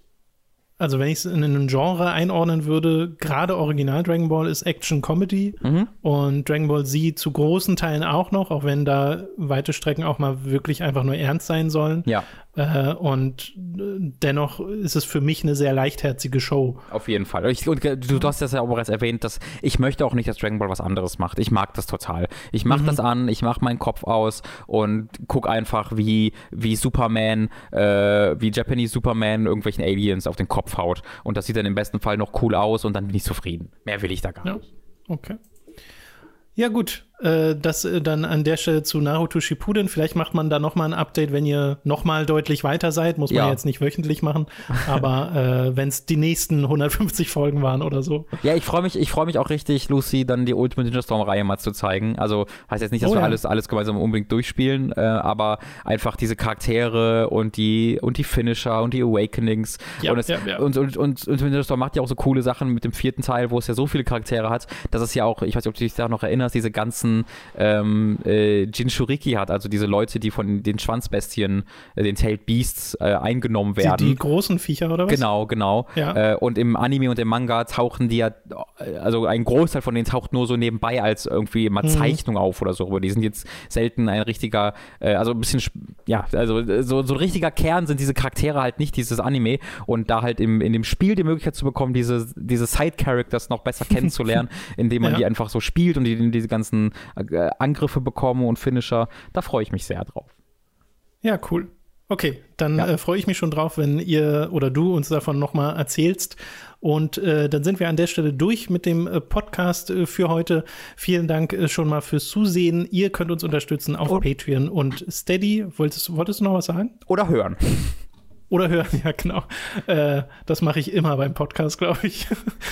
also wenn ich es in ein Genre einordnen würde, gerade Original Dragon Ball ist Action Comedy mhm. und Dragon Ball Z zu großen Teilen auch noch, auch wenn da weite Strecken auch mal wirklich einfach nur ernst sein sollen. Ja. Äh, und äh, dennoch ist es für mich eine sehr leichtherzige Show. Auf jeden Fall. Ich, und du, du hast das ja auch bereits erwähnt, dass ich möchte auch nicht, dass Dragon Ball was anderes macht. Ich mag das total. Ich mache mhm. das an, ich mache meinen Kopf aus und gucke einfach, wie, wie Superman, äh, wie Japanese Superman irgendwelchen Aliens auf den Kopf haut. Und das sieht dann im besten Fall noch cool aus und dann bin ich zufrieden. Mehr will ich da gar ja. nicht. Okay. Ja, gut. Äh, das äh, dann an der Stelle zu Naruto Shippuden. Vielleicht macht man da noch mal ein Update, wenn ihr noch mal deutlich weiter seid. Muss man ja. jetzt nicht wöchentlich machen. Aber äh, wenn es die nächsten 150 Folgen waren oder so. Ja, ich freue mich, ich mich auch richtig, Lucy, dann die Ultimate Ninja Storm Reihe mal zu zeigen. Also heißt jetzt nicht, dass oh, wir ja. alles, alles gemeinsam unbedingt durchspielen, äh, aber einfach diese Charaktere und die und die Finisher und die Awakenings. Ja, und, es, ja, ja. und, und, und, und Ninja Storm macht ja auch so coole Sachen mit dem vierten Teil, wo es ja so viele Charaktere hat, dass es ja auch, ich weiß nicht, ob du dich da noch erinnerst, diese ganzen ganzen ähm, äh, Jinchuriki hat, also diese Leute, die von den Schwanzbestien, äh, den Tailed Beasts, äh, eingenommen werden. Die, die, großen Viecher oder was? Genau, genau. Ja. Äh, und im Anime und im Manga tauchen die ja, also ein Großteil von denen taucht nur so nebenbei als irgendwie mal mhm. Zeichnung auf oder so. Aber die sind jetzt selten ein richtiger, äh, also ein bisschen, ja, also so, so ein richtiger Kern sind diese Charaktere halt nicht, dieses Anime. Und da halt im, in dem Spiel die Möglichkeit zu bekommen, diese, diese Side-Characters noch besser kennenzulernen, indem man ja. die einfach so spielt und die, diese ganzen äh, Angriffe bekomme und Finisher. Da freue ich mich sehr drauf. Ja, cool. Okay, dann ja. äh, freue ich mich schon drauf, wenn ihr oder du uns davon nochmal erzählst. Und äh, dann sind wir an der Stelle durch mit dem äh, Podcast äh, für heute. Vielen Dank äh, schon mal fürs Zusehen. Ihr könnt uns unterstützen auf und Patreon und Steady. Wolltest, wolltest du noch was sagen? Oder hören. Oder hören, ja, genau. Äh, das mache ich immer beim Podcast, glaube ich.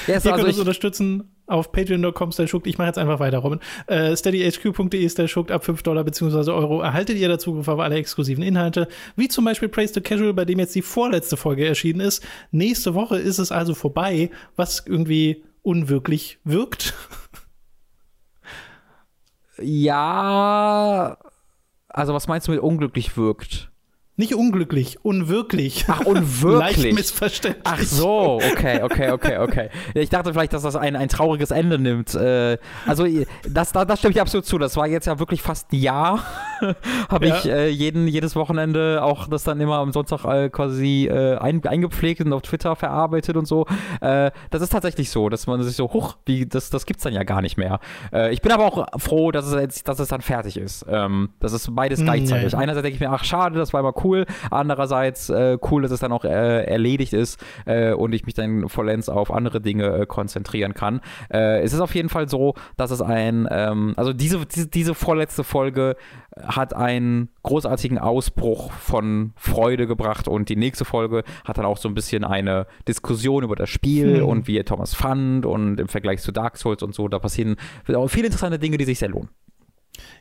Yes, Ihr also könnt uns unterstützen auf patreon.com schuckt. Ich mache jetzt einfach weiter, Robin. Äh, steadyhq.de schuckt ab 5 Dollar bzw. Euro erhaltet ihr dazu Zugriff auf alle exklusiven Inhalte, wie zum Beispiel Praise the Casual, bei dem jetzt die vorletzte Folge erschienen ist. Nächste Woche ist es also vorbei, was irgendwie unwirklich wirkt. Ja, also was meinst du mit unglücklich wirkt? Nicht unglücklich, unwirklich. Ach, unwirklich. Leicht missverständlich. Ach so, okay, okay, okay, okay. Ich dachte vielleicht, dass das ein, ein trauriges Ende nimmt. Äh, also, das, da, das stimme ich absolut zu. Das war jetzt ja wirklich fast ein Jahr. Habe ja. ich äh, jeden, jedes Wochenende auch das dann immer am Sonntag äh, quasi äh, ein, eingepflegt und auf Twitter verarbeitet und so. Äh, das ist tatsächlich so, dass man sich so, huch, wie, das, das es dann ja gar nicht mehr. Äh, ich bin aber auch froh, dass es, jetzt, dass es dann fertig ist. Ähm, das ist beides hm, gleichzeitig. Nee. Einerseits denke ich mir, ach, schade, das war immer cool cool. Andererseits äh, cool, dass es dann auch äh, erledigt ist äh, und ich mich dann vollends auf andere Dinge äh, konzentrieren kann. Äh, es ist auf jeden Fall so, dass es ein, ähm, also diese, diese, diese vorletzte Folge hat einen großartigen Ausbruch von Freude gebracht und die nächste Folge hat dann auch so ein bisschen eine Diskussion über das Spiel hm. und wie er Thomas fand und im Vergleich zu Dark Souls und so. Da passieren viele interessante Dinge, die sich sehr lohnen.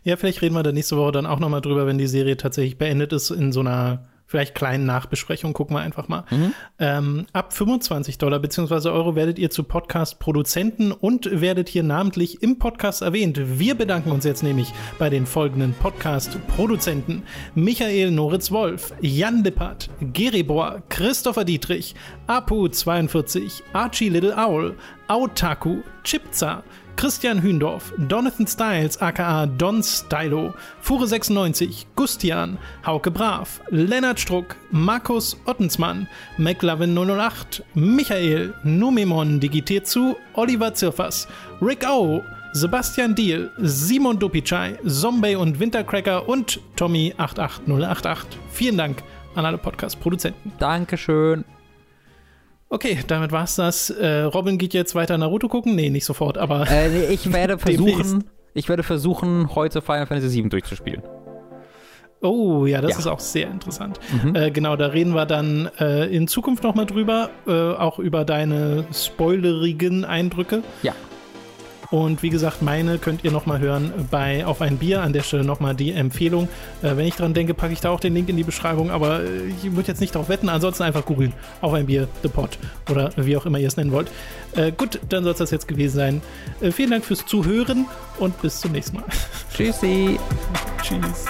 Ja, vielleicht reden wir da nächste Woche dann auch nochmal drüber, wenn die Serie tatsächlich beendet ist, in so einer vielleicht kleinen Nachbesprechung. Gucken wir einfach mal. Mhm. Ähm, ab 25 Dollar bzw. Euro werdet ihr zu Podcast-Produzenten und werdet hier namentlich im Podcast erwähnt. Wir bedanken uns jetzt nämlich bei den folgenden Podcast-Produzenten: Michael Noritz-Wolf, Jan Lippert, Geribor, Christopher Dietrich, Apu42, Archie Little Owl, Autaku, Chipza, Christian Hündorf, Donathan Styles aka Don Stylo, Fure96, Gustian, Hauke Brav, Lennart Struck, Markus Ottensmann, McLovin 008, Michael, Numemon digitiert zu, Oliver Zirfers, Rick O, Sebastian Diel, Simon Dupicai, Zombie und Wintercracker und Tommy 88088. Vielen Dank an alle Podcast-Produzenten. Dankeschön. Okay, damit war's das. Äh, Robin geht jetzt weiter Naruto gucken? Nee, nicht sofort, aber. Äh, ich werde versuchen, ich werde versuchen, heute Final Fantasy VII durchzuspielen. Oh, ja, das ja. ist auch sehr interessant. Mhm. Äh, genau, da reden wir dann äh, in Zukunft nochmal drüber, äh, auch über deine spoilerigen Eindrücke. Ja. Und wie gesagt, meine könnt ihr nochmal hören bei Auf ein Bier. An der Stelle nochmal die Empfehlung. Äh, wenn ich dran denke, packe ich da auch den Link in die Beschreibung. Aber äh, ich würde jetzt nicht darauf wetten. Ansonsten einfach googeln. Auf ein Bier, The Pot. Oder wie auch immer ihr es nennen wollt. Äh, gut, dann soll es das jetzt gewesen sein. Äh, vielen Dank fürs Zuhören und bis zum nächsten Mal. Tschüssi. Tschüss.